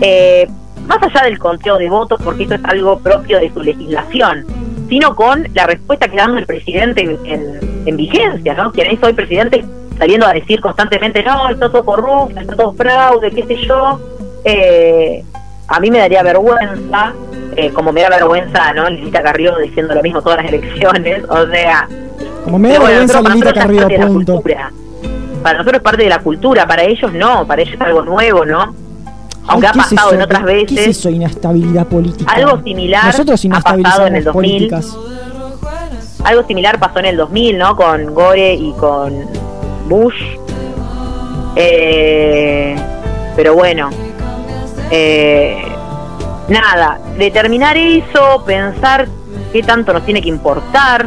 Eh, más allá del conteo de votos, porque esto es algo propio de su legislación, sino con la respuesta que da el presidente en, en- en vigencia, ¿no? Quien es hoy presidente saliendo a decir constantemente, no, está todo corrupto, está todo fraude, qué sé yo. Eh, a mí me daría vergüenza, eh, como me da vergüenza, ¿no? Lilita Carrió diciendo lo mismo todas las elecciones, o sea... Como me da bueno, vergüenza Lilita Carrió, punto. Para nosotros es parte de la cultura, para ellos no, para ellos es algo nuevo, ¿no? Aunque Ay, ha ¿qué es pasado en otras ¿Qué es veces, eso, inestabilidad política? Algo similar Nosotros ha pasado en el 2000. políticas. algo similar pasó en el 2000, ¿no? Con Gore y con Bush. Eh, pero bueno, eh, nada, determinar eso, pensar qué tanto nos tiene que importar,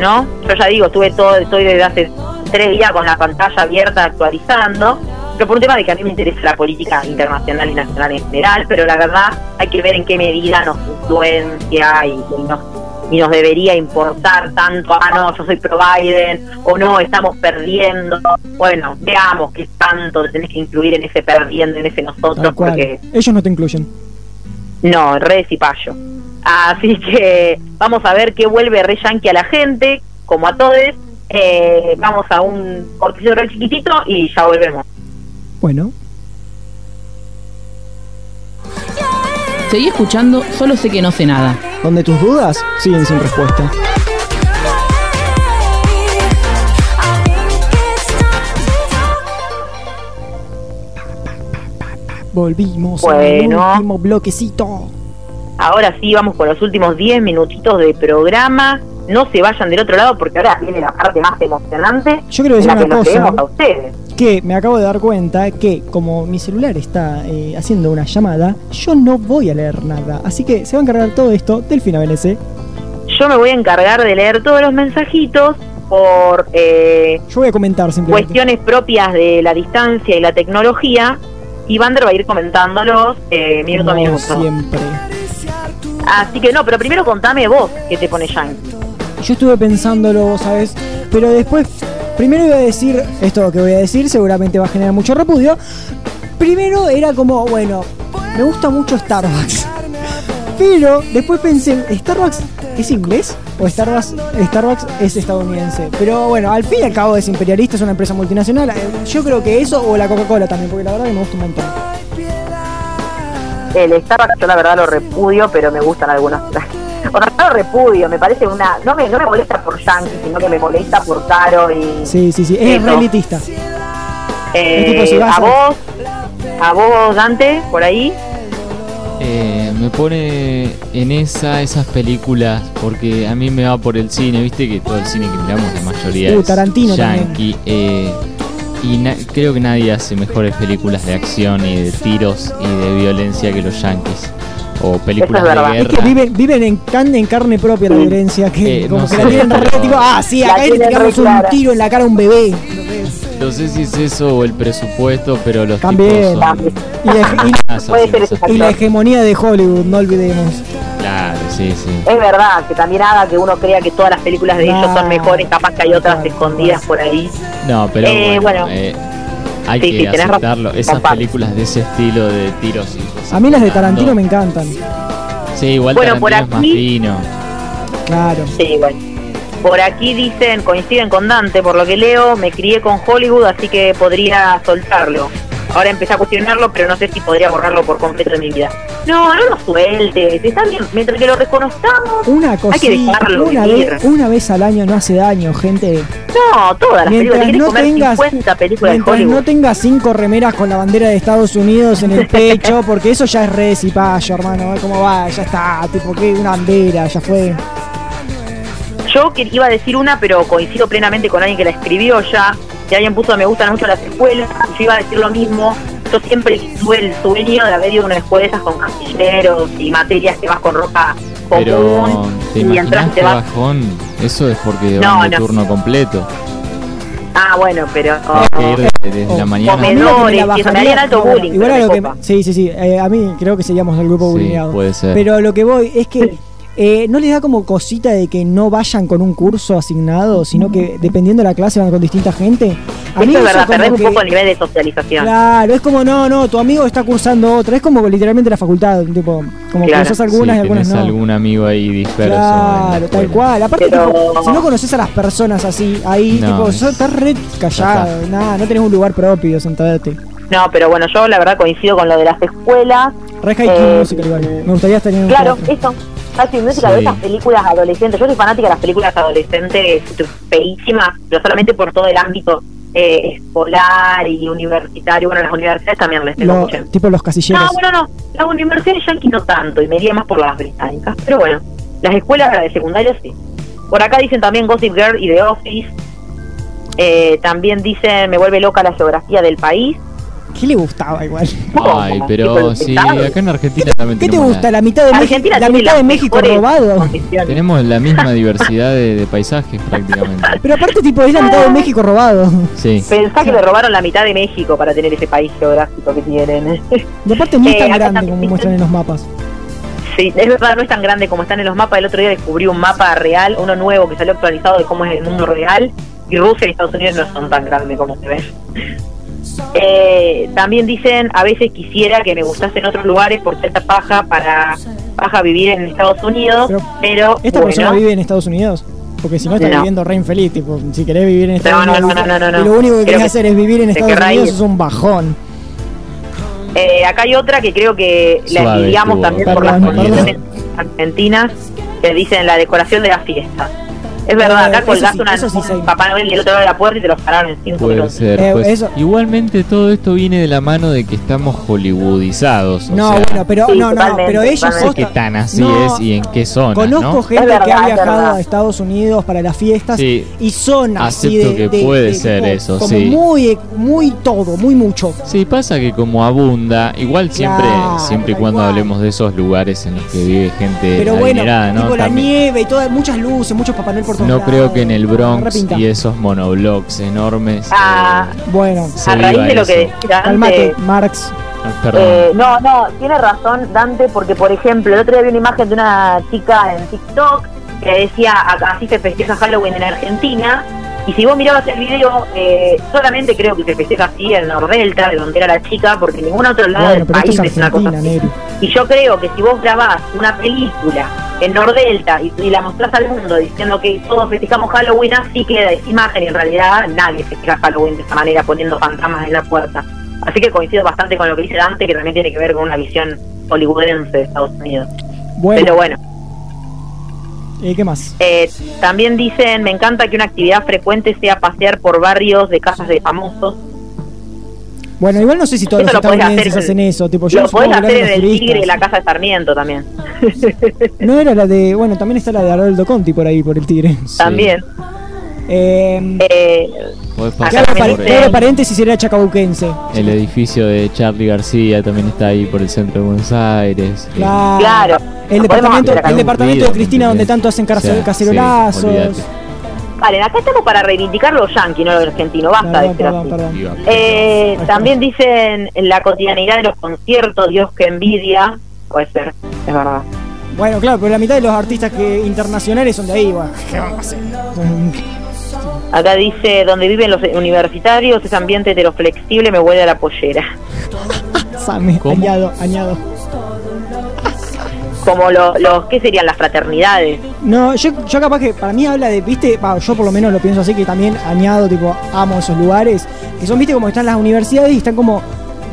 ¿no? Yo ya digo, estuve todo, estoy desde hace tres días con la pantalla abierta actualizando, pero por un tema de que a mí me interesa la política internacional y nacional en general, pero la verdad hay que ver en qué medida nos influencia y, y nos y nos debería importar tanto, ah, no, yo soy pro Biden, o no, estamos perdiendo. Bueno, veamos qué tanto te tenés que incluir en ese perdiendo, en ese nosotros, porque Ellos no te incluyen. no, redes y payo. Así que vamos a ver qué vuelve Re Yankee a la gente, como a todos. Eh, vamos a un cortecito re chiquitito y ya volvemos. Bueno, Seguí escuchando, solo sé que no sé nada. donde tus dudas siguen sin respuesta. Volvimos Bueno. al último bloquecito. Ahora sí, vamos con los últimos 10 minutitos de programa. No se vayan del otro lado porque ahora viene la parte más emocionante. Yo quiero en decir la que una nos cosa. debemos a ustedes. Que me acabo de dar cuenta que como mi celular está eh, haciendo una llamada, yo no voy a leer nada. Así que se va a encargar todo esto Delfina BNC. Yo me voy a encargar de leer todos los mensajitos por eh, Yo voy a comentar simplemente. cuestiones propias de la distancia y la tecnología. Y Vander va a ir comentándolos eh, minuto a minuto. siempre. Así que no, pero primero contame vos qué te pone Yankee. Yo estuve pensándolo, vos sabés, pero después, primero iba a decir, esto que voy a decir seguramente va a generar mucho repudio. Primero era como, bueno, me gusta mucho Starbucks. Pero después pensé, ¿Starbucks es inglés? ¿O Starbucks, Starbucks es estadounidense? Pero bueno, al fin y al cabo es imperialista, es una empresa multinacional. Yo creo que eso, o la Coca-Cola también, porque la verdad que me gusta un montón. El Starbucks yo la verdad lo repudio, pero me gustan algunos. O sea, no lo repudio, me parece una... No me, no me molesta por Yankee, sino que me molesta por Caro y... Sí, sí, sí, es Eso. re elitista. Eh, tipo, si a vos, a vos Dante, por ahí. Eh, me pone en esa esas películas porque a mí me va por el cine, viste que todo el cine que miramos la mayoría Uh, es Tarantino también. yankee, eh, y na- creo que nadie hace mejores películas de acción y de tiros y de violencia que los yankees o películas es de que viven, viven en, can- en carne propia la violencia, que Eh, como no que sé, la tienen re pero- tipo, ah, sí, acá le tiramos un tiro en la cara a un bebé. No sé si es eso o el presupuesto, pero los También. tipos son También. Y la, y- ese y la hegemonía de Hollywood, no olvidemos. Claro, sí, sí. Es verdad, que también haga que uno crea que todas las películas de ellos Ah, son mejores, capaz que hay otras claro. escondidas por ahí. No, pero Eh, bueno, bueno. eh, hay Sí, que sí, aceptarlo. Esas películas de ese estilo de tiros y cosas A mí las de. Tarantino me encantan. Sí, igual Bueno, por Tarantino es más aquí- fino. Claro. Sí, bueno. Por aquí dicen, coinciden con Dante, por lo que leo, me crié con Hollywood, así que podría soltarlo. Ahora empecé a cuestionarlo, pero no sé si podría borrarlo por completo de mi vida. No, no lo sueltes, está bien, mientras que lo reconozcamos. Una Hay que dejarlo una vivir. vez, una vez al año no hace daño, gente. No, todas las películas, Mientras querés no tengas, 50 películas de mientras Hollywood. no tengas cinco remeras con la bandera de Estados Unidos en el pecho, porque eso ya es re cipayo, hermano. ¿Cómo va? Ya está, tipo, que una bandera, ya fue. Yo iba a decir una, pero coincido plenamente con alguien que la escribió ya. Que alguien puso me gustan mucho las escuelas. Yo iba a decir lo mismo. Yo siempre tuve el sueño de haber ido a una escuela de esas con casilleros y materias que vas con ropa Pero, común. ¿te y entras y te vas. bajón? Eso es porque No, van de no. turno completo. Ah, bueno, pero. Que de- desde la Oh, mañana. que la Comedores, y eso, me bajaría- harían alto bullying, Igual a pero lo que. Sí, sí, sí. eh, a mí creo que seríamos el grupo Sí, bullyingado. puede ser. Pero lo que voy es que. Eh, ¿No les da como cosita de que no vayan con un curso asignado, sino que dependiendo de la clase van con distinta gente? A Eso es verdad, perdés un poco el nivel de socialización. Claro, es como, no, no, tu amigo está cursando otra. Es como literalmente la facultad, tipo, como Claro. cursas algunas Sí, y algunas no. algún amigo ahí disperso. Claro, tal cual. Aparte, Pero- tipo, si no conoces a las personas así, ahí, No, tipo, es- sos- estás re callado, nada, no tenés un lugar propio, sentarte. No, pero bueno, yo la verdad coincido con lo de las escuelas. Re High Eh, Musical igual. Me gustaría estar en un Claro, teatro. eso. Casi música Sí. esas películas adolescentes. Yo soy fanática de las películas adolescentes feísimas, pero solamente por todo el ámbito eh, escolar y universitario. Bueno, las universidades también les tengo mucho. tipo los casilleros. No, bueno, no. Las universidades yanquis no tanto, y me iría más por las británicas. Pero bueno, las escuelas las de secundaria sí. Por acá dicen también Gossip Girl y The Office. Eh, también dicen me vuelve loca la geografía del país. ¿Qué le gustaba igual? Ay, pero sí, acá en Argentina también ¿Qué te tenemos gusta? la- mitad de México, Argentina la mitad de México robado. Tenemos la misma diversidad de, de paisajes prácticamente. Pero aparte, tipo, es la mitad de México robado. Sí. Pensá que le robaron la mitad de México para tener ese país geográfico que tienen. Y aparte no es Eh, tan grande también como muestran en los mapas. Sí, es verdad, no es tan grande como están en los mapas. El otro día descubrí un mapa real, uno nuevo que salió actualizado de cómo es el mundo real. Y Rusia y Estados Unidos no son tan grandes como se ven. Eh, también dicen, a veces quisiera que me gustase en otros lugares por cierta paja para paja vivir en Estados Unidos, Pero, pero, ¿Esta bueno, persona vive en Estados Unidos? Porque si no está No. viviendo re infeliz, tipo, si querés vivir en Estados No, no, Unidos no, no, no, no. y lo único que querés que hacer es vivir en Estados Unidos ir. es un bajón. Eh, acá hay otra que creo que la Suave envidiamos estuvo, también por las condiciones argentinas que dicen la decoración de las fiestas. Es verdad, acá colgás sí, una, eso sí un Papá Noel y el otro lado de la puerta y te los pararon en cinco Puede minutos. ser. Eh, pues. eso- Igualmente todo esto viene de la mano de que estamos hollywoodizados. o No, sea, bueno, pero Sí, no, no, pero ellos No sé qué tan así No, es y en qué zona, Conozco ¿no? gente verdad, que ha viajado a Estados Unidos para las fiestas Sí. y son así Acepto de, que de- puede de ser tipo, eso, como sí. muy, muy todo, muy mucho. Sí, pasa que como abunda, igual siempre, Claro, siempre y cuando cual. hablemos de esos lugares en los que vive gente Pero bueno, ¿no? tipo la También- nieve y todas, muchas luces, muchos Papá Noel por todos no lados. creo que en el Bronx y esos monoblocks enormes. Ah, eh, Bueno, se a raíz de lo que decía calmate, antes, Marx. Ah, eh, no, no, tiene razón Dante, porque por ejemplo, el otro día vi una imagen de una chica en TikTok que decía, "Acá así se festeja Halloween en Argentina, y si vos mirabas el video, eh, solamente creo que se festeja así en Nordelta, de donde era la chica, porque en ningún otro lado Bueno, del país es es una cosa así. Y yo creo que si vos grabás una película en Nordelta y, y la mostrás al mundo diciendo que todos festejamos Halloween, así queda esa imagen y en realidad nadie festeja Halloween de esa manera poniendo fantasmas en la puerta. Así que coincido bastante con lo que dice Dante, que también tiene que ver con una visión hollywoodense de Estados Unidos. Bueno, Pero bueno, eh, ¿qué más? eh, también dicen, me encanta que una actividad frecuente sea pasear por barrios de casas de famosos. Bueno, igual no sé si todos Eso los lo estadounidenses hacer hacen eso. Tipo, yo Lo que hacer en el Tigre la. Casa de Sarmiento también. No era la de. Bueno, también está la de Haroldo Conti por ahí, por el Tigre. Sí. También. Eh, Eh, pasar claro, claro, paréntesis era chacabuquense. el edificio de Charlie García, también está ahí por el centro de Buenos Aires. Eh, Claro. Claro. El departamento, el departamento de Cristina donde tanto hacen O sea, cacerolazos. sí. Vale, acá estamos para reivindicar los yanquis, no los argentinos. Basta Perdón, de ser perdón, así. perdón. Viva. Eh, también dicen en la cotidianidad de los conciertos, Dios que envidia. Puede ser, es verdad. Bueno, claro, pero la mitad de los artistas que internacionales son de ahí, bueno, ¿qué vamos a hacer? Acá dice, donde viven los universitarios, ese ambiente heteroflexible me huele a la pollera. Same, ¿Cómo? añado, añado. Como lo- los, ¿qué serían las fraternidades? No, yo, yo capaz que para mí habla de, viste, yo por lo menos lo pienso así, que también añado, tipo, amo esos lugares, que son, viste, como están las universidades y están como,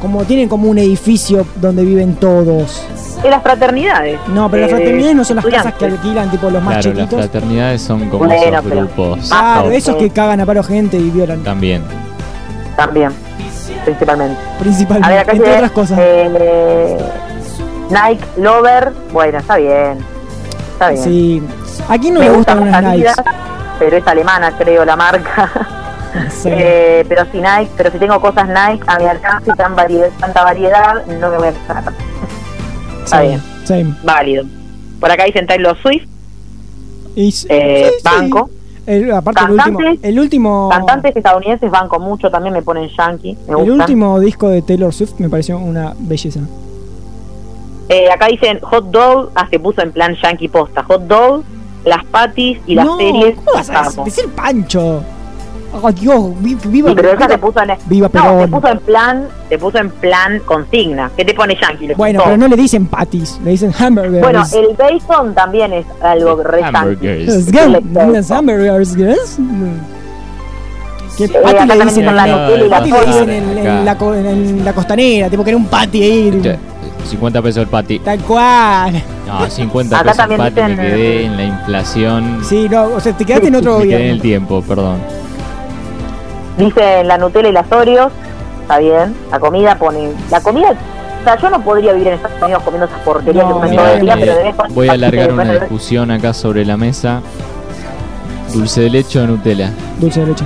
como tienen como un edificio donde viven todos. De las fraternidades. No, pero las Eh, fraternidades no son las casas que alquilan, tipo, los más Claro, las chiquitos. fraternidades son como Bueno, esos grupos. Claro, top. esos que cagan a paro gente y violan, También. También, principalmente. A ver, principalmente, acá entre otras cosas. eh, Nike Lover, bueno, está bien. Está bien. Sí. ¿A quién no Me gustan gustan unas las Nikes? Pero es alemana, creo, la marca. Sí. Eh, pero si Nike, pero si tengo cosas Nike a mi alcance y tan variedad, tanta variedad, no me voy a quejar. Está Sí, bien, sí. válido. Por acá dicen Taylor Swift, Y eh, banco. El- aparte el último, Cantantes- el último, Cantantes estadounidenses banco mucho, también me ponen yankee, me el gustan. último disco de Taylor Swift me pareció una belleza. Eh, acá dicen hot dog, ah, se puso en plan yankee posta. Hot dog, las patis y las no, series. ¿cómo vas a decir Pancho? Oh, Dios, vi- viva, Sí, pero esa viva- te puso en viva no, te puso en plan, te puso en plan consigna. ¿Qué te pone yankee? Bueno, pero no le dicen patties, le dicen hamburgers. Bueno, el bacon también es algo re yankee. Hamburgers. Los hamburgers, ¿yes? ¿Qué patty acá le dicen en la costanera, tipo que era un patty ahí. Che, 50 pesos el pati. Tal cual. No, 50 Acá pesos el pati. Me quedé en la inflación. Sí, no, o sea, te quedaste en otro me quedé en el gobierno. tiempo, perdón. Dicen la Nutella y las Oreos. Está bien. La comida pone. La comida. O sea, yo no podría vivir en Estados Unidos comiendo esas porquerías No, que comen todo el día, pero de Voy a alargar una discusión acá sobre la mesa. Dulce de leche o Nutella. Dulce de leche.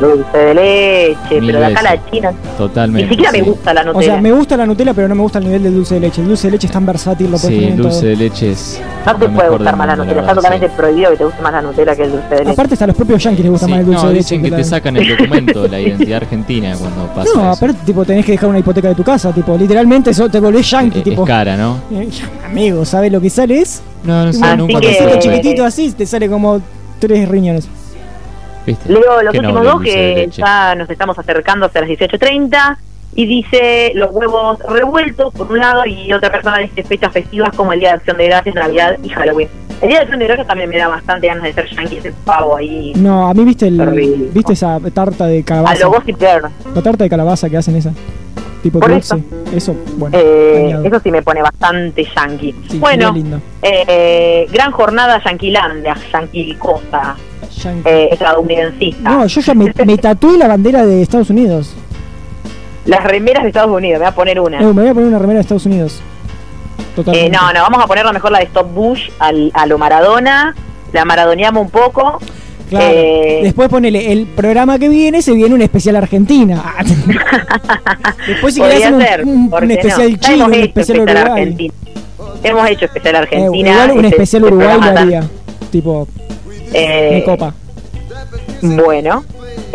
Dulce de leche, Mil pero de acá veces. la China. Totalmente. Ni siquiera me gusta la O Nutella. sea, me gusta la Nutella, pero no me gusta el nivel del dulce de leche. El dulce de leche es tan versátil, lo puedes Sí, el todo. dulce de leche es. no te puede gustar más la Nutella. Está totalmente sí. prohibido que te guste más la Nutella que el dulce de leche. Aparte, hasta a los propios yankees les gusta Sí, más el dulce no, de leche. dicen que la- te sacan el documento de la identidad argentina cuando pasa No, eso. pero tipo tenés que dejar una hipoteca de tu casa, tipo, literalmente eso te volvés yankee, Eh, tipo. Es cara, ¿no? Eh, Amigo, ¿sabes lo que sale? Es No, no sé, Así nunca que- chiquitito así, te sale como tres riñones. ¿Viste? Leo los últimos dos que ya nos estamos acercando hacia las 18.30 y dice los huevos revueltos por un lado y otra persona dice fechas festivas como el Día de Acción de Gracias, Navidad y Halloween. El Día de Acción de Gracias también me da bastante ganas de ser yankee, ese pavo ahí. No, a mí viste el, viste esa tarta de A calabaza. lo Gossip Girl. La tarta de calabaza que hacen esa. Tipo Por eso. Eso, bueno. Eh, eso sí me pone bastante yankee. Sí, bueno, eh, gran jornada yanquilandia, yanquicosa, Yankee. eh, estadounidencista. No, yo ya me, me tatué la bandera de Estados Unidos. Las remeras de Estados Unidos, me voy a poner una. Eh, me voy a poner una remera de Estados Unidos. Totalmente. Eh, no, no, vamos a ponerla mejor la de Stop Bush al, a lo Maradona. La maradoneamos un poco. Claro. Eh, Después ponele, el programa que viene se viene un especial Argentina. Después si querés hacer un, ser. un- ¿por un qué especial no? Chile, un especial Uruguay. Argentina. Hemos hecho especial Eh, Argentina. igual un este- especial este Uruguay lo haría. Tipo, eh, copa. Bueno.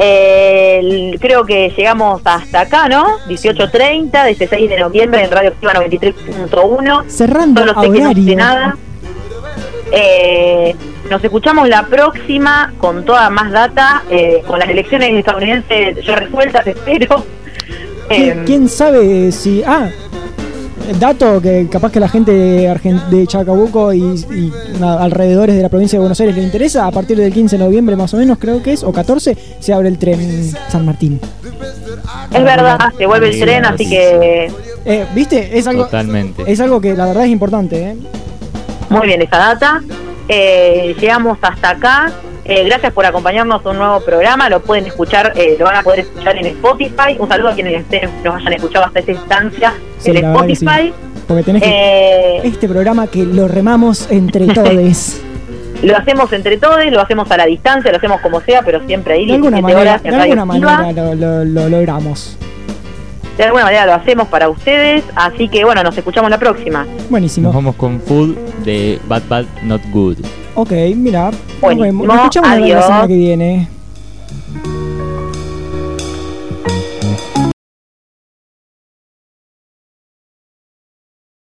Eh, creo que llegamos hasta acá, ¿no? 18.30 de este 6 de noviembre en Radio Activa 93.1. Cerrando Solo sé que no sé nada. Eh, nos escuchamos la próxima con toda más data, eh, con las elecciones estadounidenses ya resueltas, espero. ¿Quién, Eh, quién sabe si. Ah, dato que capaz que la gente de, Argen- de Chacabuco y, alrededores de la provincia de Buenos Aires le interesa, a partir del 15 de noviembre más o menos, creo que es, o 14, se abre el tren San Martín. es verdad, se vuelve el tren, sí. así que Eh, ¿Viste? Es algo, Totalmente. es algo que la verdad es importante, ¿eh? Muy bien esa data. Eh, llegamos hasta acá. Eh, gracias por acompañarnos a un nuevo programa. Lo pueden escuchar, eh, lo van a poder escuchar en Spotify. Un saludo a quienes estén- nos hayan escuchado hasta esta instancia Sí, en sí. Spotify. Porque tenés que. Eh, Este programa que lo remamos entre todos. lo hacemos entre todos, lo hacemos a la distancia, lo hacemos como sea, pero siempre ahí De alguna 17 manera, horas de alguna manera lo, lo- lo logramos. De alguna manera lo hacemos para ustedes. Así que bueno, nos escuchamos la próxima. Nos Buenísimo. vamos con Food de Bad Bad Not Good. Ok, mira. Nos, vemos. Nos escuchamos la- semana que viene.